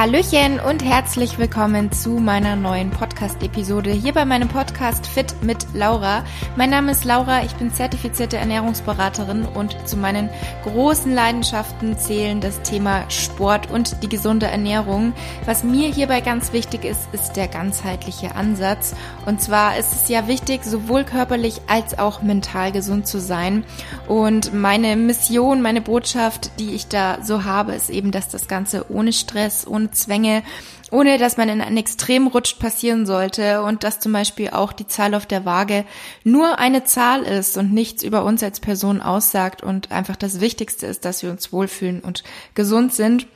Hallöchen und herzlich willkommen zu meiner neuen Podcast-Episode hier bei meinem Podcast Fit mit Laura. Mein Name ist Laura, ich bin zertifizierte Ernährungsberaterin und zu meinen großen Leidenschaften zählen das Thema Sport und die gesunde Ernährung. Was mir hierbei ganz wichtig ist, ist der ganzheitliche Ansatz. Und zwar ist es ja wichtig, sowohl körperlich als auch mental gesund zu sein. Und meine Mission, meine Botschaft, die ich da so habe, ist eben, dass das Ganze ohne Stress, ohne Zwänge, ohne dass man in einen Extrem rutscht, passieren sollte und dass zum Beispiel auch die Zahl auf der Waage nur eine Zahl ist und nichts über uns als Person aussagt und einfach das Wichtigste ist, dass wir uns wohlfühlen und gesund sind.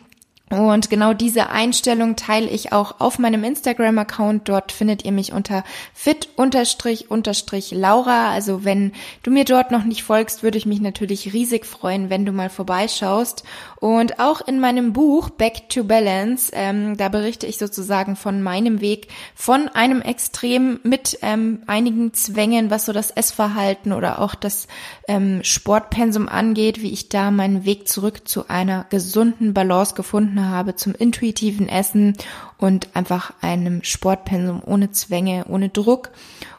Und genau diese Einstellung teile ich auch auf meinem Instagram-Account. Dort findet ihr mich unter fit-laura. Also wenn du mir dort noch nicht folgst, würde ich mich natürlich riesig freuen, wenn du mal vorbeischaust. Und auch in meinem Buch Back to Balance, ähm, da berichte ich sozusagen von meinem Weg von einem Extrem mit ähm, einigen Zwängen, was so das Essverhalten oder auch das ähm, Sportpensum angeht, wie ich da meinen Weg zurück zu einer gesunden Balance gefunden habe zum intuitiven Essen und einfach einem Sportpensum ohne Zwänge, ohne Druck.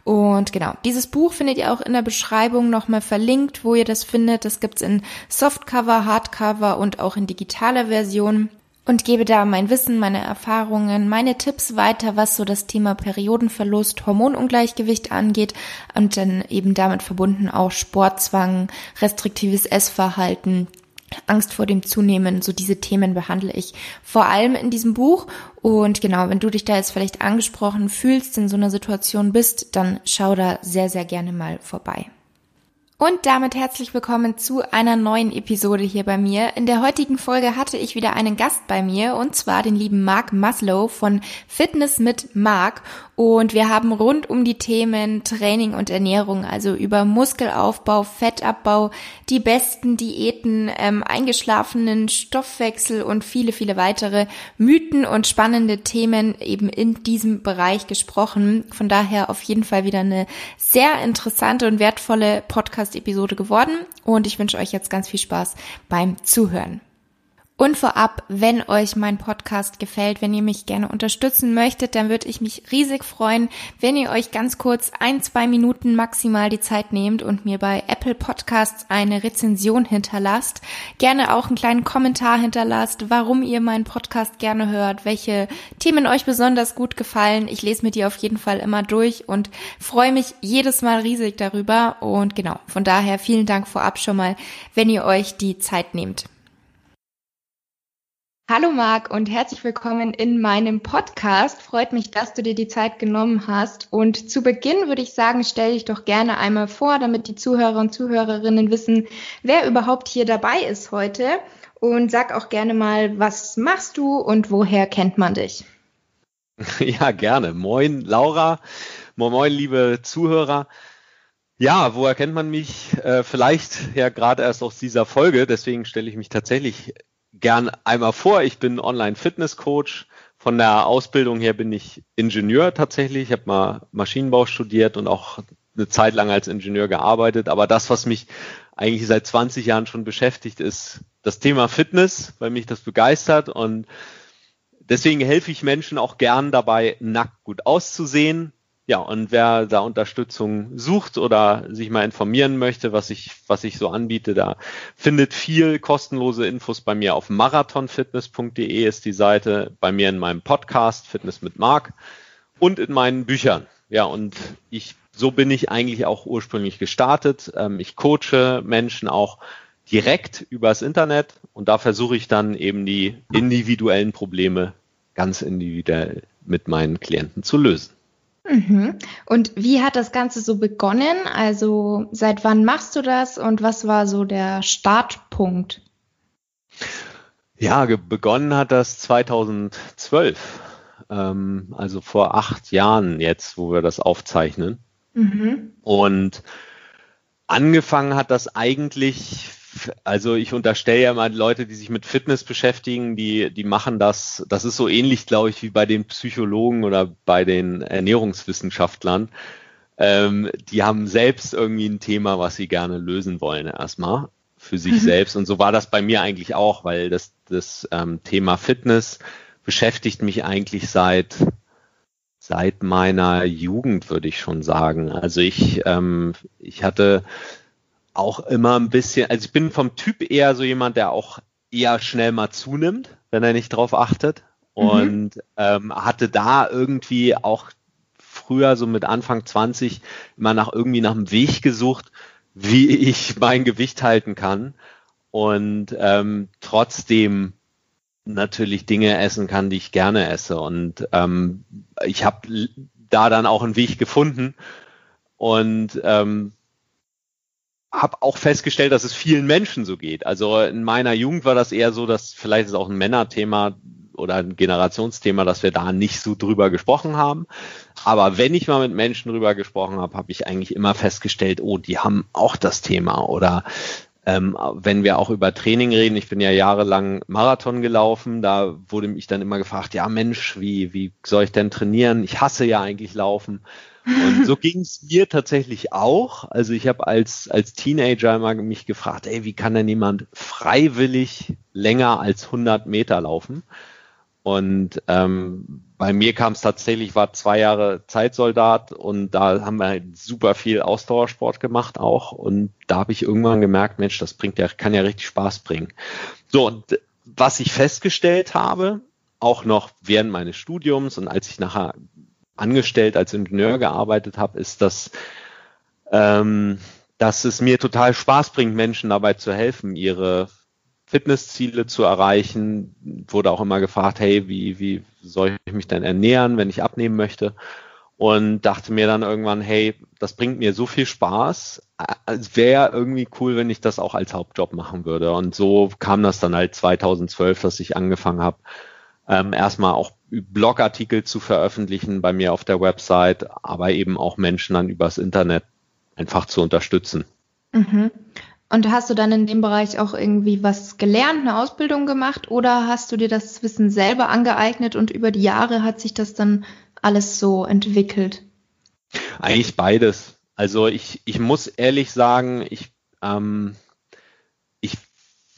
Und genau, dieses Buch findet ihr auch in der Beschreibung nochmal verlinkt, wo ihr das findet. Das gibt's in Softcover, Hardcover und auch in digitaler Version und gebe da mein Wissen, meine Erfahrungen, meine Tipps weiter, was so das Thema Periodenverlust, Hormonungleichgewicht angeht und dann eben damit verbunden auch Sportzwang, restriktives Essverhalten, Angst vor dem Zunehmen, so diese Themen behandle ich vor allem in diesem Buch. Und genau, wenn du dich da jetzt vielleicht angesprochen fühlst, in so einer Situation bist, dann schau da sehr, sehr gerne mal vorbei. Und damit herzlich willkommen zu einer neuen Episode hier bei mir. In der heutigen Folge hatte ich wieder einen Gast bei mir und zwar den lieben Mark Maslow von Fitness mit Mark. Und wir haben rund um die Themen Training und Ernährung, also über Muskelaufbau, Fettabbau, die besten Diäten, ähm, eingeschlafenen Stoffwechsel und viele, viele weitere Mythen und spannende Themen eben in diesem Bereich gesprochen. Von daher auf jeden Fall wieder eine sehr interessante und wertvolle Podcast-Episode geworden. Und ich wünsche euch jetzt ganz viel Spaß beim Zuhören. Und vorab, wenn euch mein Podcast gefällt, wenn ihr mich gerne unterstützen möchtet, dann würde ich mich riesig freuen, wenn ihr euch ganz kurz ein, zwei Minuten maximal die Zeit nehmt und mir bei Apple Podcasts eine Rezension hinterlasst. Gerne auch einen kleinen Kommentar hinterlasst, warum ihr meinen Podcast gerne hört, welche Themen euch besonders gut gefallen. Ich lese mir die auf jeden Fall immer durch und freue mich jedes Mal riesig darüber. Und genau, von daher vielen Dank vorab schon mal, wenn ihr euch die Zeit nehmt. Hallo Marc und herzlich willkommen in meinem Podcast. Freut mich, dass du dir die Zeit genommen hast. Und zu Beginn würde ich sagen, stell dich doch gerne einmal vor, damit die Zuhörer und Zuhörerinnen wissen, wer überhaupt hier dabei ist heute. Und sag auch gerne mal, was machst du und woher kennt man dich? Ja, gerne. Moin, Laura. Moin, moin, liebe Zuhörer. Ja, woher kennt man mich? Äh, vielleicht ja gerade erst aus dieser Folge. Deswegen stelle ich mich tatsächlich gern einmal vor. Ich bin Online-Fitness-Coach. Von der Ausbildung her bin ich Ingenieur tatsächlich. Ich habe mal Maschinenbau studiert und auch eine Zeit lang als Ingenieur gearbeitet. Aber das, was mich eigentlich seit 20 Jahren schon beschäftigt, ist das Thema Fitness, weil mich das begeistert. Und deswegen helfe ich Menschen auch gern dabei, nackt gut auszusehen, ja, und wer da Unterstützung sucht oder sich mal informieren möchte, was ich, was ich so anbiete, da findet viel kostenlose Infos bei mir auf marathonfitness.de ist die Seite, bei mir in meinem Podcast Fitness mit Marc und in meinen Büchern. Ja, und ich, so bin ich eigentlich auch ursprünglich gestartet. Ähm, ich coache Menschen auch direkt übers Internet und da versuche ich dann eben die individuellen Probleme ganz individuell mit meinen Klienten zu lösen. Mhm. Und wie hat das Ganze so begonnen? Also seit wann machst du das und was war so der Startpunkt? Ja, begonnen hat das 2012, ähm, also vor acht Jahren jetzt, wo wir das aufzeichnen. Mhm. Und angefangen hat das eigentlich also ich unterstelle ja mal Leute, die sich mit Fitness beschäftigen, die, die machen das, das ist so ähnlich, glaube ich, wie bei den Psychologen oder bei den Ernährungswissenschaftlern. Ähm, die haben selbst irgendwie ein Thema, was sie gerne lösen wollen erstmal für sich mhm. selbst. Und so war das bei mir eigentlich auch, weil das, das ähm, Thema Fitness beschäftigt mich eigentlich seit seit meiner Jugend, würde ich schon sagen. Also ich, ähm, ich hatte auch immer ein bisschen, also ich bin vom Typ eher so jemand, der auch eher schnell mal zunimmt, wenn er nicht drauf achtet. Mhm. Und ähm, hatte da irgendwie auch früher, so mit Anfang 20, immer nach irgendwie nach einem Weg gesucht, wie ich mein Gewicht halten kann und ähm, trotzdem natürlich Dinge essen kann, die ich gerne esse. Und ähm, ich habe da dann auch einen Weg gefunden und ähm, habe auch festgestellt, dass es vielen Menschen so geht. Also in meiner Jugend war das eher so, dass vielleicht ist auch ein Männerthema oder ein Generationsthema, dass wir da nicht so drüber gesprochen haben. Aber wenn ich mal mit Menschen drüber gesprochen habe, habe ich eigentlich immer festgestellt, oh, die haben auch das Thema oder ähm, wenn wir auch über Training reden, ich bin ja jahrelang Marathon gelaufen, da wurde mich dann immer gefragt, ja Mensch, wie, wie soll ich denn trainieren? Ich hasse ja eigentlich Laufen. Und so ging es mir tatsächlich auch. Also ich habe als, als Teenager immer mich gefragt, ey, wie kann denn jemand freiwillig länger als 100 Meter laufen? Und ähm, bei mir kam es tatsächlich, war zwei Jahre Zeitsoldat und da haben wir halt super viel Ausdauersport gemacht auch. Und da habe ich irgendwann gemerkt, Mensch, das bringt ja, kann ja richtig Spaß bringen. So, und was ich festgestellt habe, auch noch während meines Studiums und als ich nachher angestellt als Ingenieur gearbeitet habe, ist, dass, ähm, dass es mir total Spaß bringt, Menschen dabei zu helfen, ihre Fitnessziele zu erreichen. Wurde auch immer gefragt, hey, wie, wie soll ich mich denn ernähren, wenn ich abnehmen möchte? Und dachte mir dann irgendwann, hey, das bringt mir so viel Spaß. Es wäre irgendwie cool, wenn ich das auch als Hauptjob machen würde. Und so kam das dann halt 2012, dass ich angefangen habe, ähm, erstmal auch Blogartikel zu veröffentlichen bei mir auf der Website, aber eben auch Menschen dann übers Internet einfach zu unterstützen. Mhm. Und hast du dann in dem Bereich auch irgendwie was gelernt, eine Ausbildung gemacht oder hast du dir das Wissen selber angeeignet und über die Jahre hat sich das dann alles so entwickelt? Eigentlich beides. Also ich, ich muss ehrlich sagen, ich, ähm, ich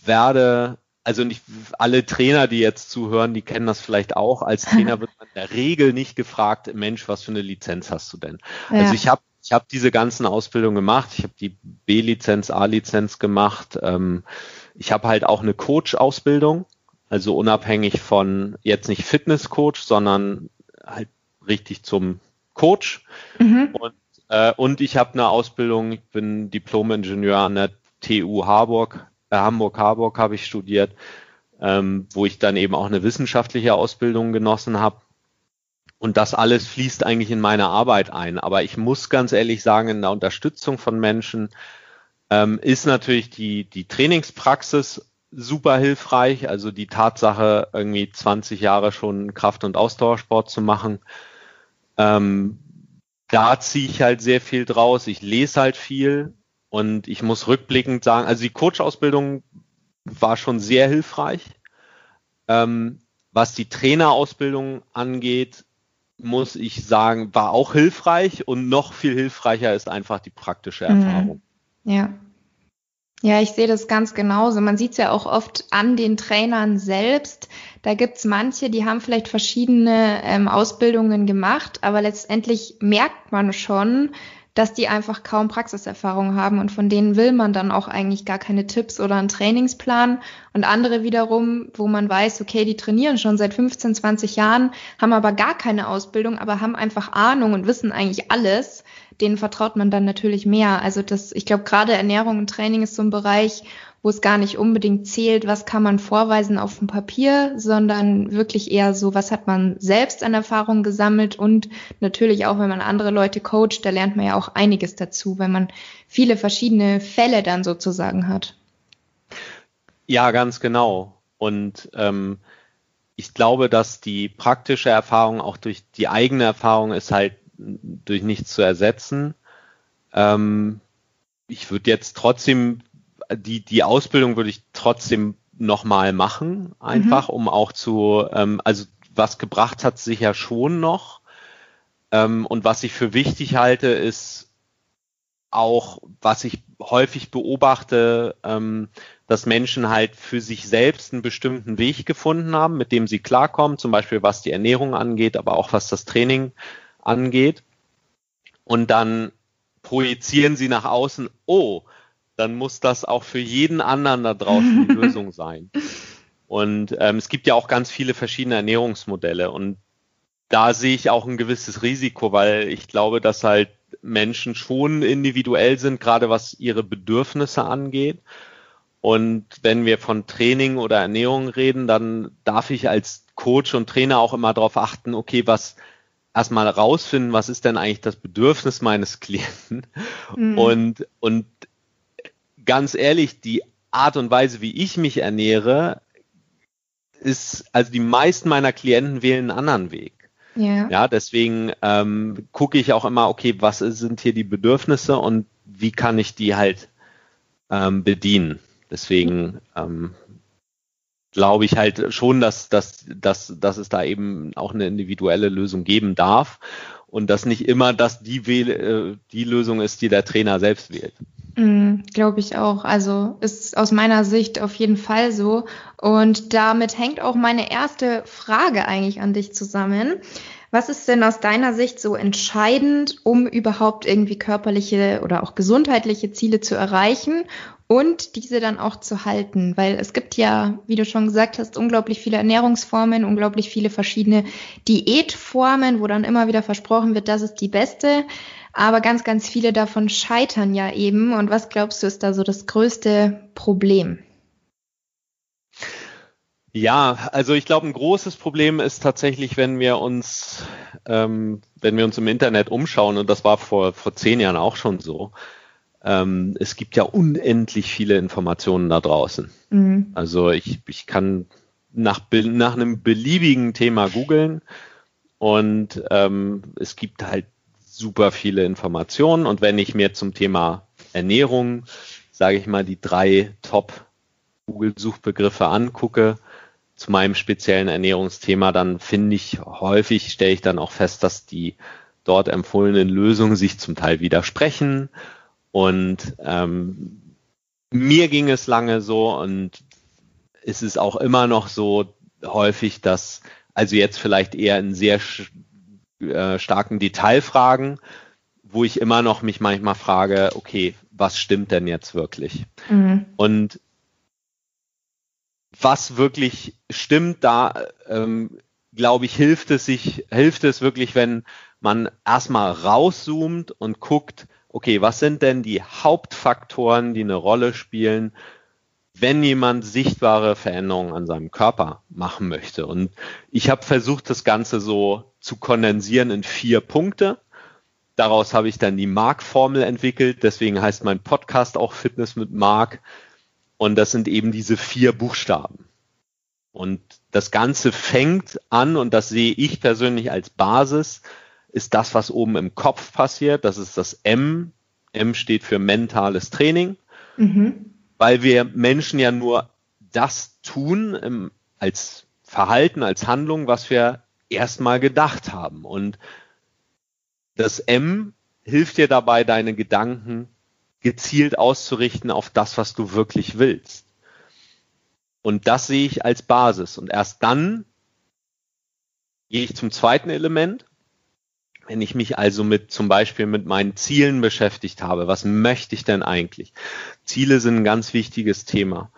werde, also nicht alle Trainer, die jetzt zuhören, die kennen das vielleicht auch. Als Trainer wird man in der Regel nicht gefragt, Mensch, was für eine Lizenz hast du denn? Ja. Also ich habe ich habe diese ganzen Ausbildungen gemacht. Ich habe die B-Lizenz, A-Lizenz gemacht. Ähm, ich habe halt auch eine Coach-Ausbildung, also unabhängig von jetzt nicht Fitness-Coach, sondern halt richtig zum Coach. Mhm. Und, äh, und ich habe eine Ausbildung, ich bin Diplom-Ingenieur an der TU Harburg, Hamburg-Harburg habe ich studiert, ähm, wo ich dann eben auch eine wissenschaftliche Ausbildung genossen habe. Und das alles fließt eigentlich in meine Arbeit ein. Aber ich muss ganz ehrlich sagen, in der Unterstützung von Menschen ähm, ist natürlich die, die Trainingspraxis super hilfreich. Also die Tatsache, irgendwie 20 Jahre schon Kraft- und Ausdauersport zu machen. Ähm, da ziehe ich halt sehr viel draus. Ich lese halt viel und ich muss rückblickend sagen, also die Coach-Ausbildung war schon sehr hilfreich. Ähm, was die Trainerausbildung angeht, muss ich sagen, war auch hilfreich und noch viel hilfreicher ist einfach die praktische mhm. Erfahrung. Ja. Ja, ich sehe das ganz genauso. Man sieht es ja auch oft an den Trainern selbst. Da gibt's manche, die haben vielleicht verschiedene ähm, Ausbildungen gemacht, aber letztendlich merkt man schon, dass die einfach kaum Praxiserfahrung haben und von denen will man dann auch eigentlich gar keine Tipps oder einen Trainingsplan. Und andere wiederum, wo man weiß, okay, die trainieren schon seit 15, 20 Jahren, haben aber gar keine Ausbildung, aber haben einfach Ahnung und wissen eigentlich alles. Denen vertraut man dann natürlich mehr. Also das, ich glaube, gerade Ernährung und Training ist so ein Bereich, wo es gar nicht unbedingt zählt, was kann man vorweisen auf dem Papier, sondern wirklich eher so, was hat man selbst an Erfahrung gesammelt und natürlich auch, wenn man andere Leute coacht, da lernt man ja auch einiges dazu, weil man viele verschiedene Fälle dann sozusagen hat. Ja, ganz genau. Und ähm, ich glaube, dass die praktische Erfahrung auch durch die eigene Erfahrung ist halt durch nichts zu ersetzen. Ähm, ich würde jetzt trotzdem die, die Ausbildung würde ich trotzdem nochmal machen, einfach, mhm. um auch zu, ähm, also was gebracht hat sicher schon noch. Ähm, und was ich für wichtig halte, ist auch, was ich häufig beobachte, ähm, dass Menschen halt für sich selbst einen bestimmten Weg gefunden haben, mit dem sie klarkommen, zum Beispiel was die Ernährung angeht, aber auch was das Training angeht. Und dann projizieren sie nach außen, oh, dann muss das auch für jeden anderen da draußen die Lösung sein. Und ähm, es gibt ja auch ganz viele verschiedene Ernährungsmodelle und da sehe ich auch ein gewisses Risiko, weil ich glaube, dass halt Menschen schon individuell sind, gerade was ihre Bedürfnisse angeht. Und wenn wir von Training oder Ernährung reden, dann darf ich als Coach und Trainer auch immer darauf achten, okay, was erstmal rausfinden, was ist denn eigentlich das Bedürfnis meines Klienten? Mhm. Und, und ganz ehrlich, die Art und Weise, wie ich mich ernähre, ist, also die meisten meiner Klienten wählen einen anderen Weg. Ja, ja deswegen ähm, gucke ich auch immer, okay, was sind hier die Bedürfnisse und wie kann ich die halt ähm, bedienen. Deswegen ähm, glaube ich halt schon, dass, dass, dass, dass es da eben auch eine individuelle Lösung geben darf und dass nicht immer das die, äh, die Lösung ist, die der Trainer selbst wählt. Mm, Glaube ich auch. Also ist aus meiner Sicht auf jeden Fall so. Und damit hängt auch meine erste Frage eigentlich an dich zusammen. Was ist denn aus deiner Sicht so entscheidend, um überhaupt irgendwie körperliche oder auch gesundheitliche Ziele zu erreichen und diese dann auch zu halten? Weil es gibt ja, wie du schon gesagt hast, unglaublich viele Ernährungsformen, unglaublich viele verschiedene Diätformen, wo dann immer wieder versprochen wird, das ist die beste. Aber ganz, ganz viele davon scheitern ja eben. Und was glaubst du, ist da so das größte Problem? Ja, also ich glaube, ein großes Problem ist tatsächlich, wenn wir uns, ähm, wenn wir uns im Internet umschauen, und das war vor, vor zehn Jahren auch schon so, ähm, es gibt ja unendlich viele Informationen da draußen. Mhm. Also ich, ich kann nach, nach einem beliebigen Thema googeln und ähm, es gibt halt super viele Informationen. Und wenn ich mir zum Thema Ernährung, sage ich mal, die drei Top-Google-Suchbegriffe angucke, zu meinem speziellen Ernährungsthema, dann finde ich häufig, stelle ich dann auch fest, dass die dort empfohlenen Lösungen sich zum Teil widersprechen. Und ähm, mir ging es lange so und es ist auch immer noch so häufig, dass also jetzt vielleicht eher in sehr äh, starken Detailfragen, wo ich immer noch mich manchmal frage, okay, was stimmt denn jetzt wirklich? Mhm. Und was wirklich stimmt, da ähm, glaube ich, hilft es sich, hilft es wirklich, wenn man erstmal rauszoomt und guckt, okay, was sind denn die Hauptfaktoren, die eine Rolle spielen, wenn jemand sichtbare Veränderungen an seinem Körper machen möchte. Und ich habe versucht, das Ganze so zu kondensieren in vier Punkte. Daraus habe ich dann die Mark-Formel entwickelt. Deswegen heißt mein Podcast auch Fitness mit Mark. Und das sind eben diese vier Buchstaben. Und das Ganze fängt an, und das sehe ich persönlich als Basis, ist das, was oben im Kopf passiert. Das ist das M. M steht für mentales Training, mhm. Weil wir Menschen ja nur das tun im, als Verhalten, als Handlung, was wir erstmal gedacht haben. Und das M hilft dir dabei, deine Gedanken gezielt auszurichten auf das, was du wirklich willst. Und das sehe ich als Basis. Und erst dann gehe ich zum zweiten Element. Wenn ich mich also mit zum Beispiel mit meinen Zielen beschäftigt habe, was möchte ich denn eigentlich? Ziele sind ein ganz wichtiges Thema.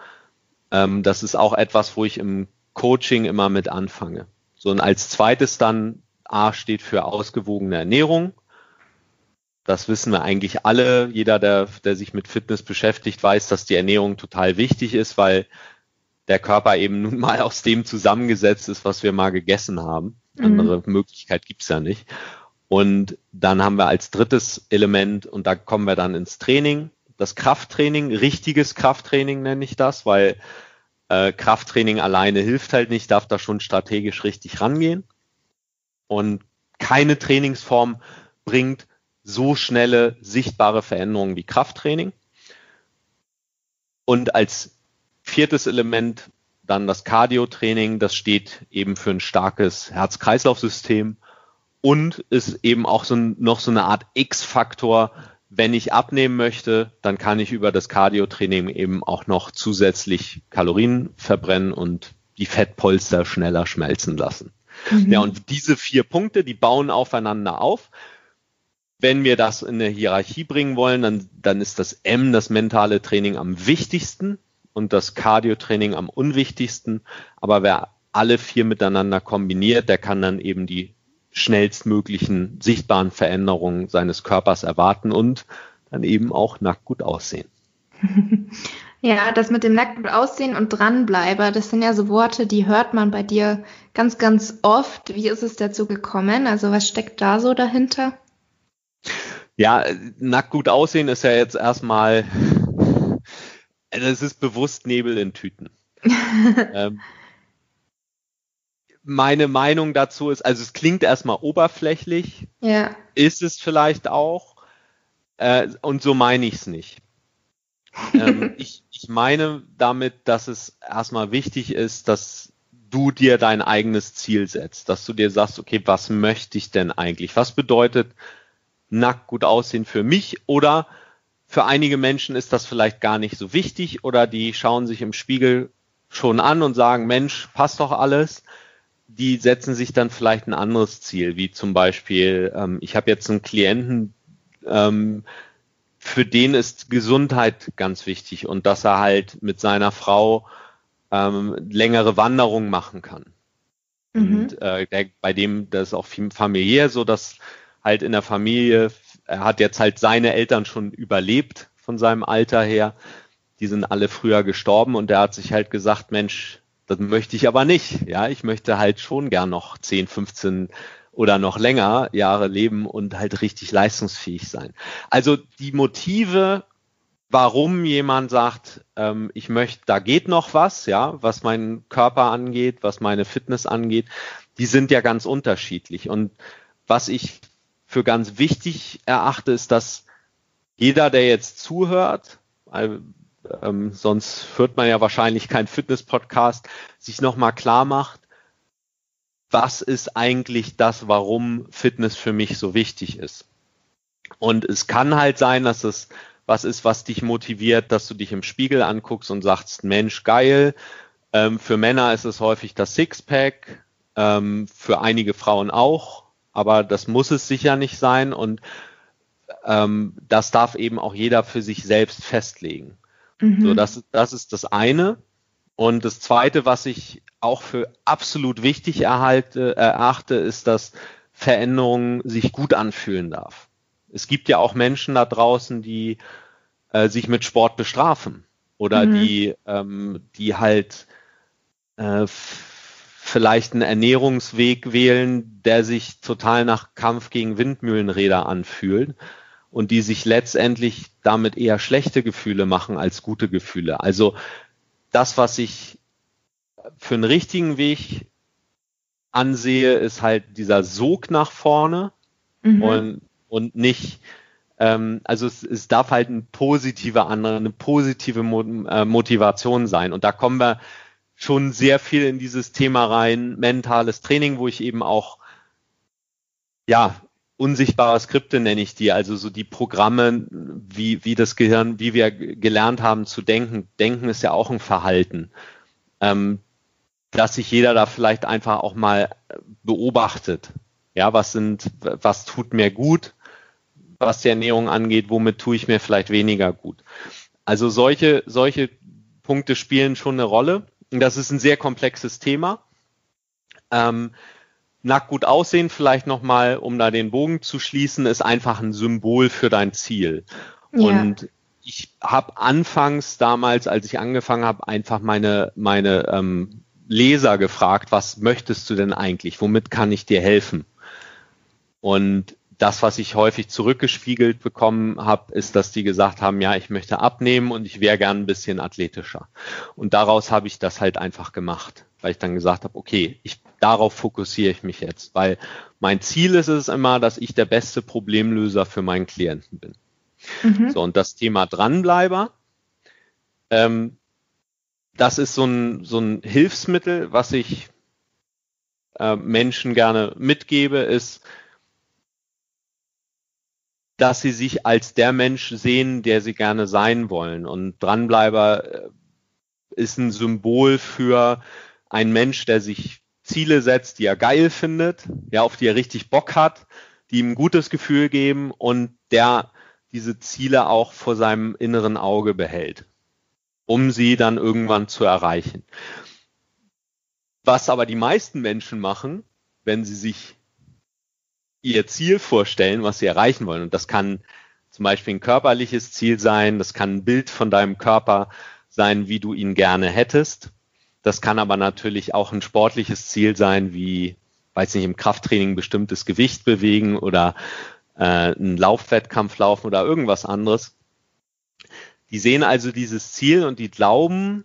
Ähm, das ist auch etwas, wo ich im Coaching immer mit anfange. So und als zweites dann A steht für ausgewogene Ernährung. Das wissen wir eigentlich alle. Jeder, der, der sich mit Fitness beschäftigt, weiß, dass die Ernährung total wichtig ist, weil der Körper eben nun mal aus dem zusammengesetzt ist, was wir mal gegessen haben. Mhm. Andere Möglichkeit gibt's ja nicht. Und dann haben wir als drittes Element, und da kommen wir dann ins Training, das Krafttraining, richtiges Krafttraining nenne ich das, weil äh, Krafttraining alleine hilft halt nicht, darf da schon strategisch richtig rangehen. Und keine Trainingsform bringt so schnelle, sichtbare Veränderungen wie Krafttraining. Und als viertes Element dann das Cardio-Training, das steht eben für ein starkes Herz-Kreislauf-System und ist eben auch so noch so eine Art X-Faktor, wenn ich abnehmen möchte, dann kann ich über das Cardio-Training eben auch noch zusätzlich Kalorien verbrennen und die Fettpolster schneller schmelzen lassen. Mhm. Ja, und diese vier Punkte, die bauen aufeinander auf. Wenn wir das in eine Hierarchie bringen wollen, dann, dann ist das M, das mentale Training, am wichtigsten und das Cardio-Training am unwichtigsten. Aber wer alle vier miteinander kombiniert, der kann dann eben die schnellstmöglichen sichtbaren Veränderungen seines Körpers erwarten und dann eben auch nackt gut aussehen. Ja, das mit dem nackt gut aussehen und dranbleiber, das sind ja so Worte, die hört man bei dir ganz, ganz oft. Wie ist es dazu gekommen? Also was steckt da so dahinter? Ja, nackt gut aussehen ist ja jetzt erstmal, es ist bewusst Nebel in Tüten. ähm, meine Meinung dazu ist, also es klingt erstmal oberflächlich, ja. ist es vielleicht auch, äh, und so meine ich es nicht. ähm, ich, ich meine damit, dass es erstmal wichtig ist, dass du dir dein eigenes Ziel setzt, dass du dir sagst, okay, was möchte ich denn eigentlich? Was bedeutet nackt gut aussehen für mich? Oder für einige Menschen ist das vielleicht gar nicht so wichtig oder die schauen sich im Spiegel schon an und sagen, Mensch, passt doch alles die setzen sich dann vielleicht ein anderes Ziel, wie zum Beispiel, ähm, ich habe jetzt einen Klienten, ähm, für den ist Gesundheit ganz wichtig und dass er halt mit seiner Frau ähm, längere Wanderungen machen kann. Mhm. Und äh, der, bei dem, das ist auch familiär so, dass halt in der Familie, er hat jetzt halt seine Eltern schon überlebt von seinem Alter her. Die sind alle früher gestorben und der hat sich halt gesagt, Mensch, das möchte ich aber nicht. Ja, ich möchte halt schon gern noch 10, 15 oder noch länger Jahre leben und halt richtig leistungsfähig sein. Also die Motive, warum jemand sagt, ähm, ich möchte, da geht noch was, ja, was meinen Körper angeht, was meine Fitness angeht, die sind ja ganz unterschiedlich. Und was ich für ganz wichtig erachte, ist, dass jeder, der jetzt zuhört, ähm, sonst hört man ja wahrscheinlich keinen Fitness-Podcast, sich nochmal klar macht, was ist eigentlich das, warum Fitness für mich so wichtig ist. Und es kann halt sein, dass es was ist, was dich motiviert, dass du dich im Spiegel anguckst und sagst, Mensch, geil. Ähm, für Männer ist es häufig das Sixpack, ähm, für einige Frauen auch, aber das muss es sicher nicht sein und ähm, das darf eben auch jeder für sich selbst festlegen. Mhm. So, das, das ist das eine. Und das zweite, was ich auch für absolut wichtig erhalte, erachte, ist, dass Veränderung sich gut anfühlen darf. Es gibt ja auch Menschen da draußen, die äh, sich mit Sport bestrafen oder mhm. die, ähm, die halt äh, vielleicht einen Ernährungsweg wählen, der sich total nach Kampf gegen Windmühlenräder anfühlt und die sich letztendlich damit eher schlechte Gefühle machen als gute Gefühle. Also das, was ich für einen richtigen Weg ansehe, ist halt dieser Sog nach vorne mhm. und, und nicht, ähm, also es, es darf halt ein positiver andere, eine positive Mo äh, Motivation sein. Und da kommen wir schon sehr viel in dieses Thema rein, mentales Training, wo ich eben auch ja, unsichtbare Skripte nenne ich die, also so die Programme, wie, wie das Gehirn, wie wir gelernt haben zu denken. Denken ist ja auch ein Verhalten, ähm, dass sich jeder da vielleicht einfach auch mal beobachtet. Ja, was sind, was tut mir gut, was die Ernährung angeht, womit tue ich mir vielleicht weniger gut. Also solche, solche Punkte spielen schon eine Rolle. Und das ist ein sehr komplexes Thema. Ähm, nackt gut aussehen, vielleicht nochmal, um da den Bogen zu schließen, ist einfach ein Symbol für dein Ziel. Ja. Und ich habe anfangs damals, als ich angefangen habe, einfach meine, meine ähm, Leser gefragt, was möchtest du denn eigentlich? Womit kann ich dir helfen? Und das, was ich häufig zurückgespiegelt bekommen habe, ist, dass die gesagt haben, ja, ich möchte abnehmen und ich wäre gern ein bisschen athletischer. Und daraus habe ich das halt einfach gemacht, weil ich dann gesagt habe, okay, ich, darauf fokussiere ich mich jetzt, weil mein Ziel ist es immer, dass ich der beste Problemlöser für meinen Klienten bin. Mhm. So, und das Thema Dranbleiber, ähm, das ist so ein, so ein Hilfsmittel, was ich äh, Menschen gerne mitgebe, ist, dass sie sich als der Mensch sehen, der sie gerne sein wollen. Und Dranbleiber äh, ist ein Symbol für einen Mensch, der sich Ziele setzt, die er geil findet, ja, auf die er richtig Bock hat, die ihm ein gutes Gefühl geben und der diese Ziele auch vor seinem inneren Auge behält, um sie dann irgendwann zu erreichen. Was aber die meisten Menschen machen, wenn sie sich ihr Ziel vorstellen, was sie erreichen wollen, und das kann zum Beispiel ein körperliches Ziel sein, das kann ein Bild von deinem Körper sein, wie du ihn gerne hättest. Das kann aber natürlich auch ein sportliches Ziel sein, wie, weiß nicht, im Krafttraining bestimmtes Gewicht bewegen oder äh, einen Laufwettkampf laufen oder irgendwas anderes. Die sehen also dieses Ziel und die glauben,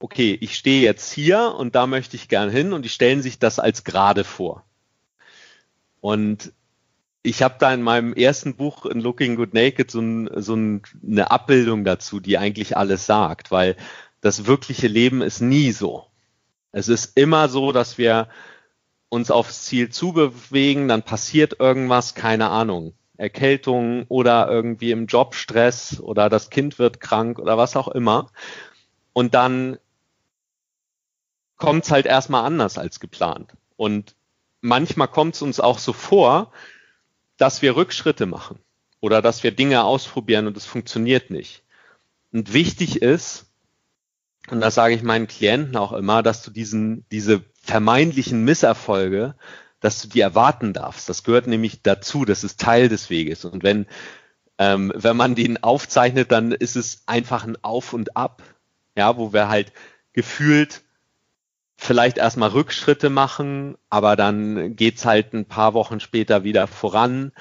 okay, ich stehe jetzt hier und da möchte ich gern hin und die stellen sich das als gerade vor. Und ich habe da in meinem ersten Buch in Looking Good Naked so, ein, so ein, eine Abbildung dazu, die eigentlich alles sagt, weil das wirkliche Leben ist nie so. Es ist immer so, dass wir uns aufs Ziel zubewegen, dann passiert irgendwas, keine Ahnung, Erkältung oder irgendwie im Job Stress oder das Kind wird krank oder was auch immer. Und dann kommt es halt erstmal anders als geplant. Und manchmal kommt es uns auch so vor, dass wir Rückschritte machen oder dass wir Dinge ausprobieren und es funktioniert nicht. Und wichtig ist, und das sage ich meinen Klienten auch immer, dass du diesen, diese vermeintlichen Misserfolge, dass du die erwarten darfst. Das gehört nämlich dazu, das ist Teil des Weges. Und wenn, ähm, wenn man den aufzeichnet, dann ist es einfach ein Auf und Ab, ja, wo wir halt gefühlt vielleicht erstmal Rückschritte machen, aber dann geht's halt ein paar Wochen später wieder voran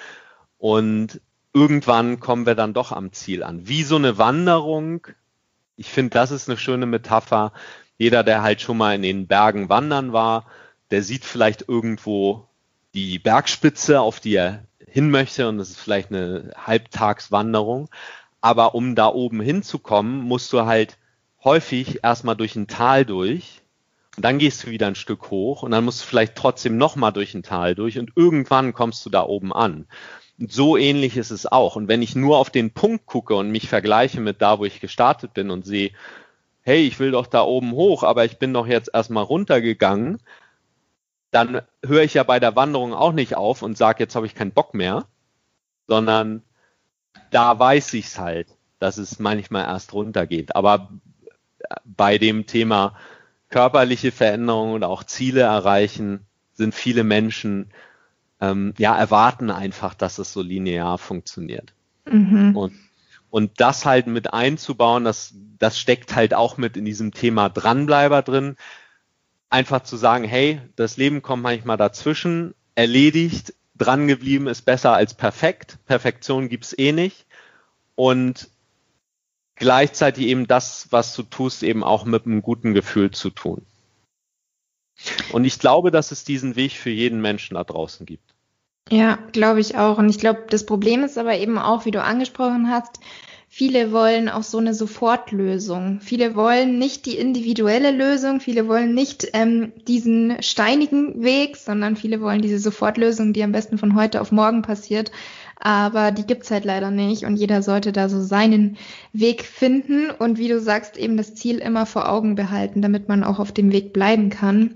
und irgendwann kommen wir dann doch am Ziel an. Wie so eine Wanderung. Ich finde, das ist eine schöne Metapher. Jeder, der halt schon mal in den Bergen wandern war, der sieht vielleicht irgendwo die Bergspitze, auf die er hin möchte und das ist vielleicht eine Halbtagswanderung. Aber um da oben hinzukommen, musst du halt häufig erstmal durch ein Tal durch und dann gehst du wieder ein Stück hoch und dann musst du vielleicht trotzdem nochmal durch ein Tal durch und irgendwann kommst du da oben an. Und so ähnlich ist es auch. Und wenn ich nur auf den Punkt gucke und mich vergleiche mit da, wo ich gestartet bin und sehe, hey, ich will doch da oben hoch, aber ich bin doch jetzt erstmal runtergegangen, dann höre ich ja bei der Wanderung auch nicht auf und sage, jetzt habe ich keinen Bock mehr, sondern da weiß ich es halt, dass es manchmal erst runtergeht. Aber bei dem Thema körperliche Veränderungen und auch Ziele erreichen, sind viele Menschen ähm, ja erwarten einfach, dass es so linear funktioniert. Mhm. Und, und das halt mit einzubauen, das, das steckt halt auch mit in diesem Thema Dranbleiber drin. Einfach zu sagen, hey, das Leben kommt manchmal dazwischen, erledigt, dran geblieben ist besser als perfekt. Perfektion gibt's eh nicht. Und gleichzeitig eben das, was du tust, eben auch mit einem guten Gefühl zu tun. Und ich glaube, dass es diesen Weg für jeden Menschen da draußen gibt. Ja, glaube ich auch. Und ich glaube, das Problem ist aber eben auch, wie du angesprochen hast, viele wollen auch so eine Sofortlösung. Viele wollen nicht die individuelle Lösung, viele wollen nicht ähm, diesen steinigen Weg, sondern viele wollen diese Sofortlösung, die am besten von heute auf morgen passiert aber die gibt's halt leider nicht und jeder sollte da so seinen Weg finden und wie du sagst, eben das Ziel immer vor Augen behalten, damit man auch auf dem Weg bleiben kann.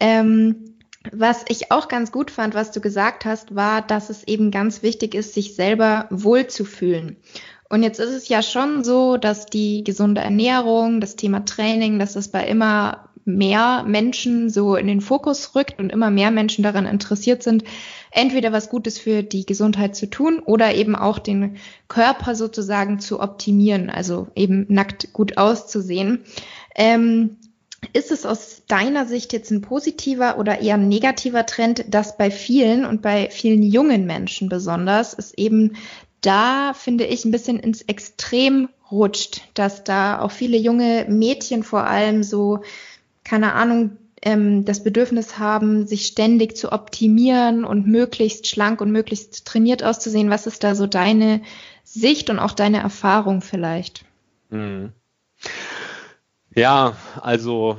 Ähm, was ich auch ganz gut fand, was du gesagt hast, war, dass es eben ganz wichtig ist, sich selber wohlzufühlen. Und jetzt ist es ja schon so, dass die gesunde Ernährung, das Thema Training, dass das bei immer mehr Menschen so in den Fokus rückt und immer mehr Menschen daran interessiert sind, entweder was Gutes für die Gesundheit zu tun oder eben auch den Körper sozusagen zu optimieren, also eben nackt gut auszusehen. Ähm, ist es aus deiner Sicht jetzt ein positiver oder eher ein negativer Trend, dass bei vielen und bei vielen jungen Menschen besonders es eben da, finde ich, ein bisschen ins Extrem rutscht, dass da auch viele junge Mädchen vor allem so, keine Ahnung, ähm, das Bedürfnis haben, sich ständig zu optimieren und möglichst schlank und möglichst trainiert auszusehen. Was ist da so deine Sicht und auch deine Erfahrung vielleicht? Mhm. Ja, also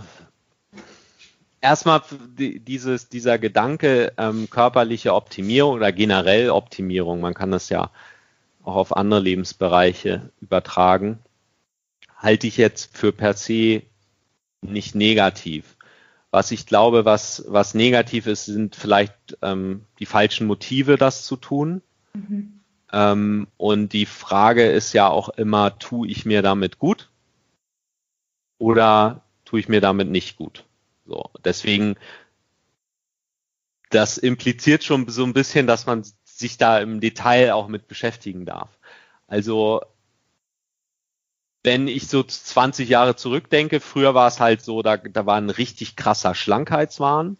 erstmal dieses, dieser Gedanke ähm, körperliche Optimierung oder generell Optimierung, man kann das ja auch auf andere Lebensbereiche übertragen, halte ich jetzt für per se nicht negativ. Was ich glaube, was, was negativ ist, sind vielleicht ähm, die falschen Motive, das zu tun. Mhm. Ähm, und die Frage ist ja auch immer, tue ich mir damit gut oder tue ich mir damit nicht gut? So, deswegen, das impliziert schon so ein bisschen, dass man sich da im Detail auch mit beschäftigen darf. Also, wenn ich so 20 Jahre zurückdenke, früher war es halt so, da, da war ein richtig krasser Schlankheitswahn.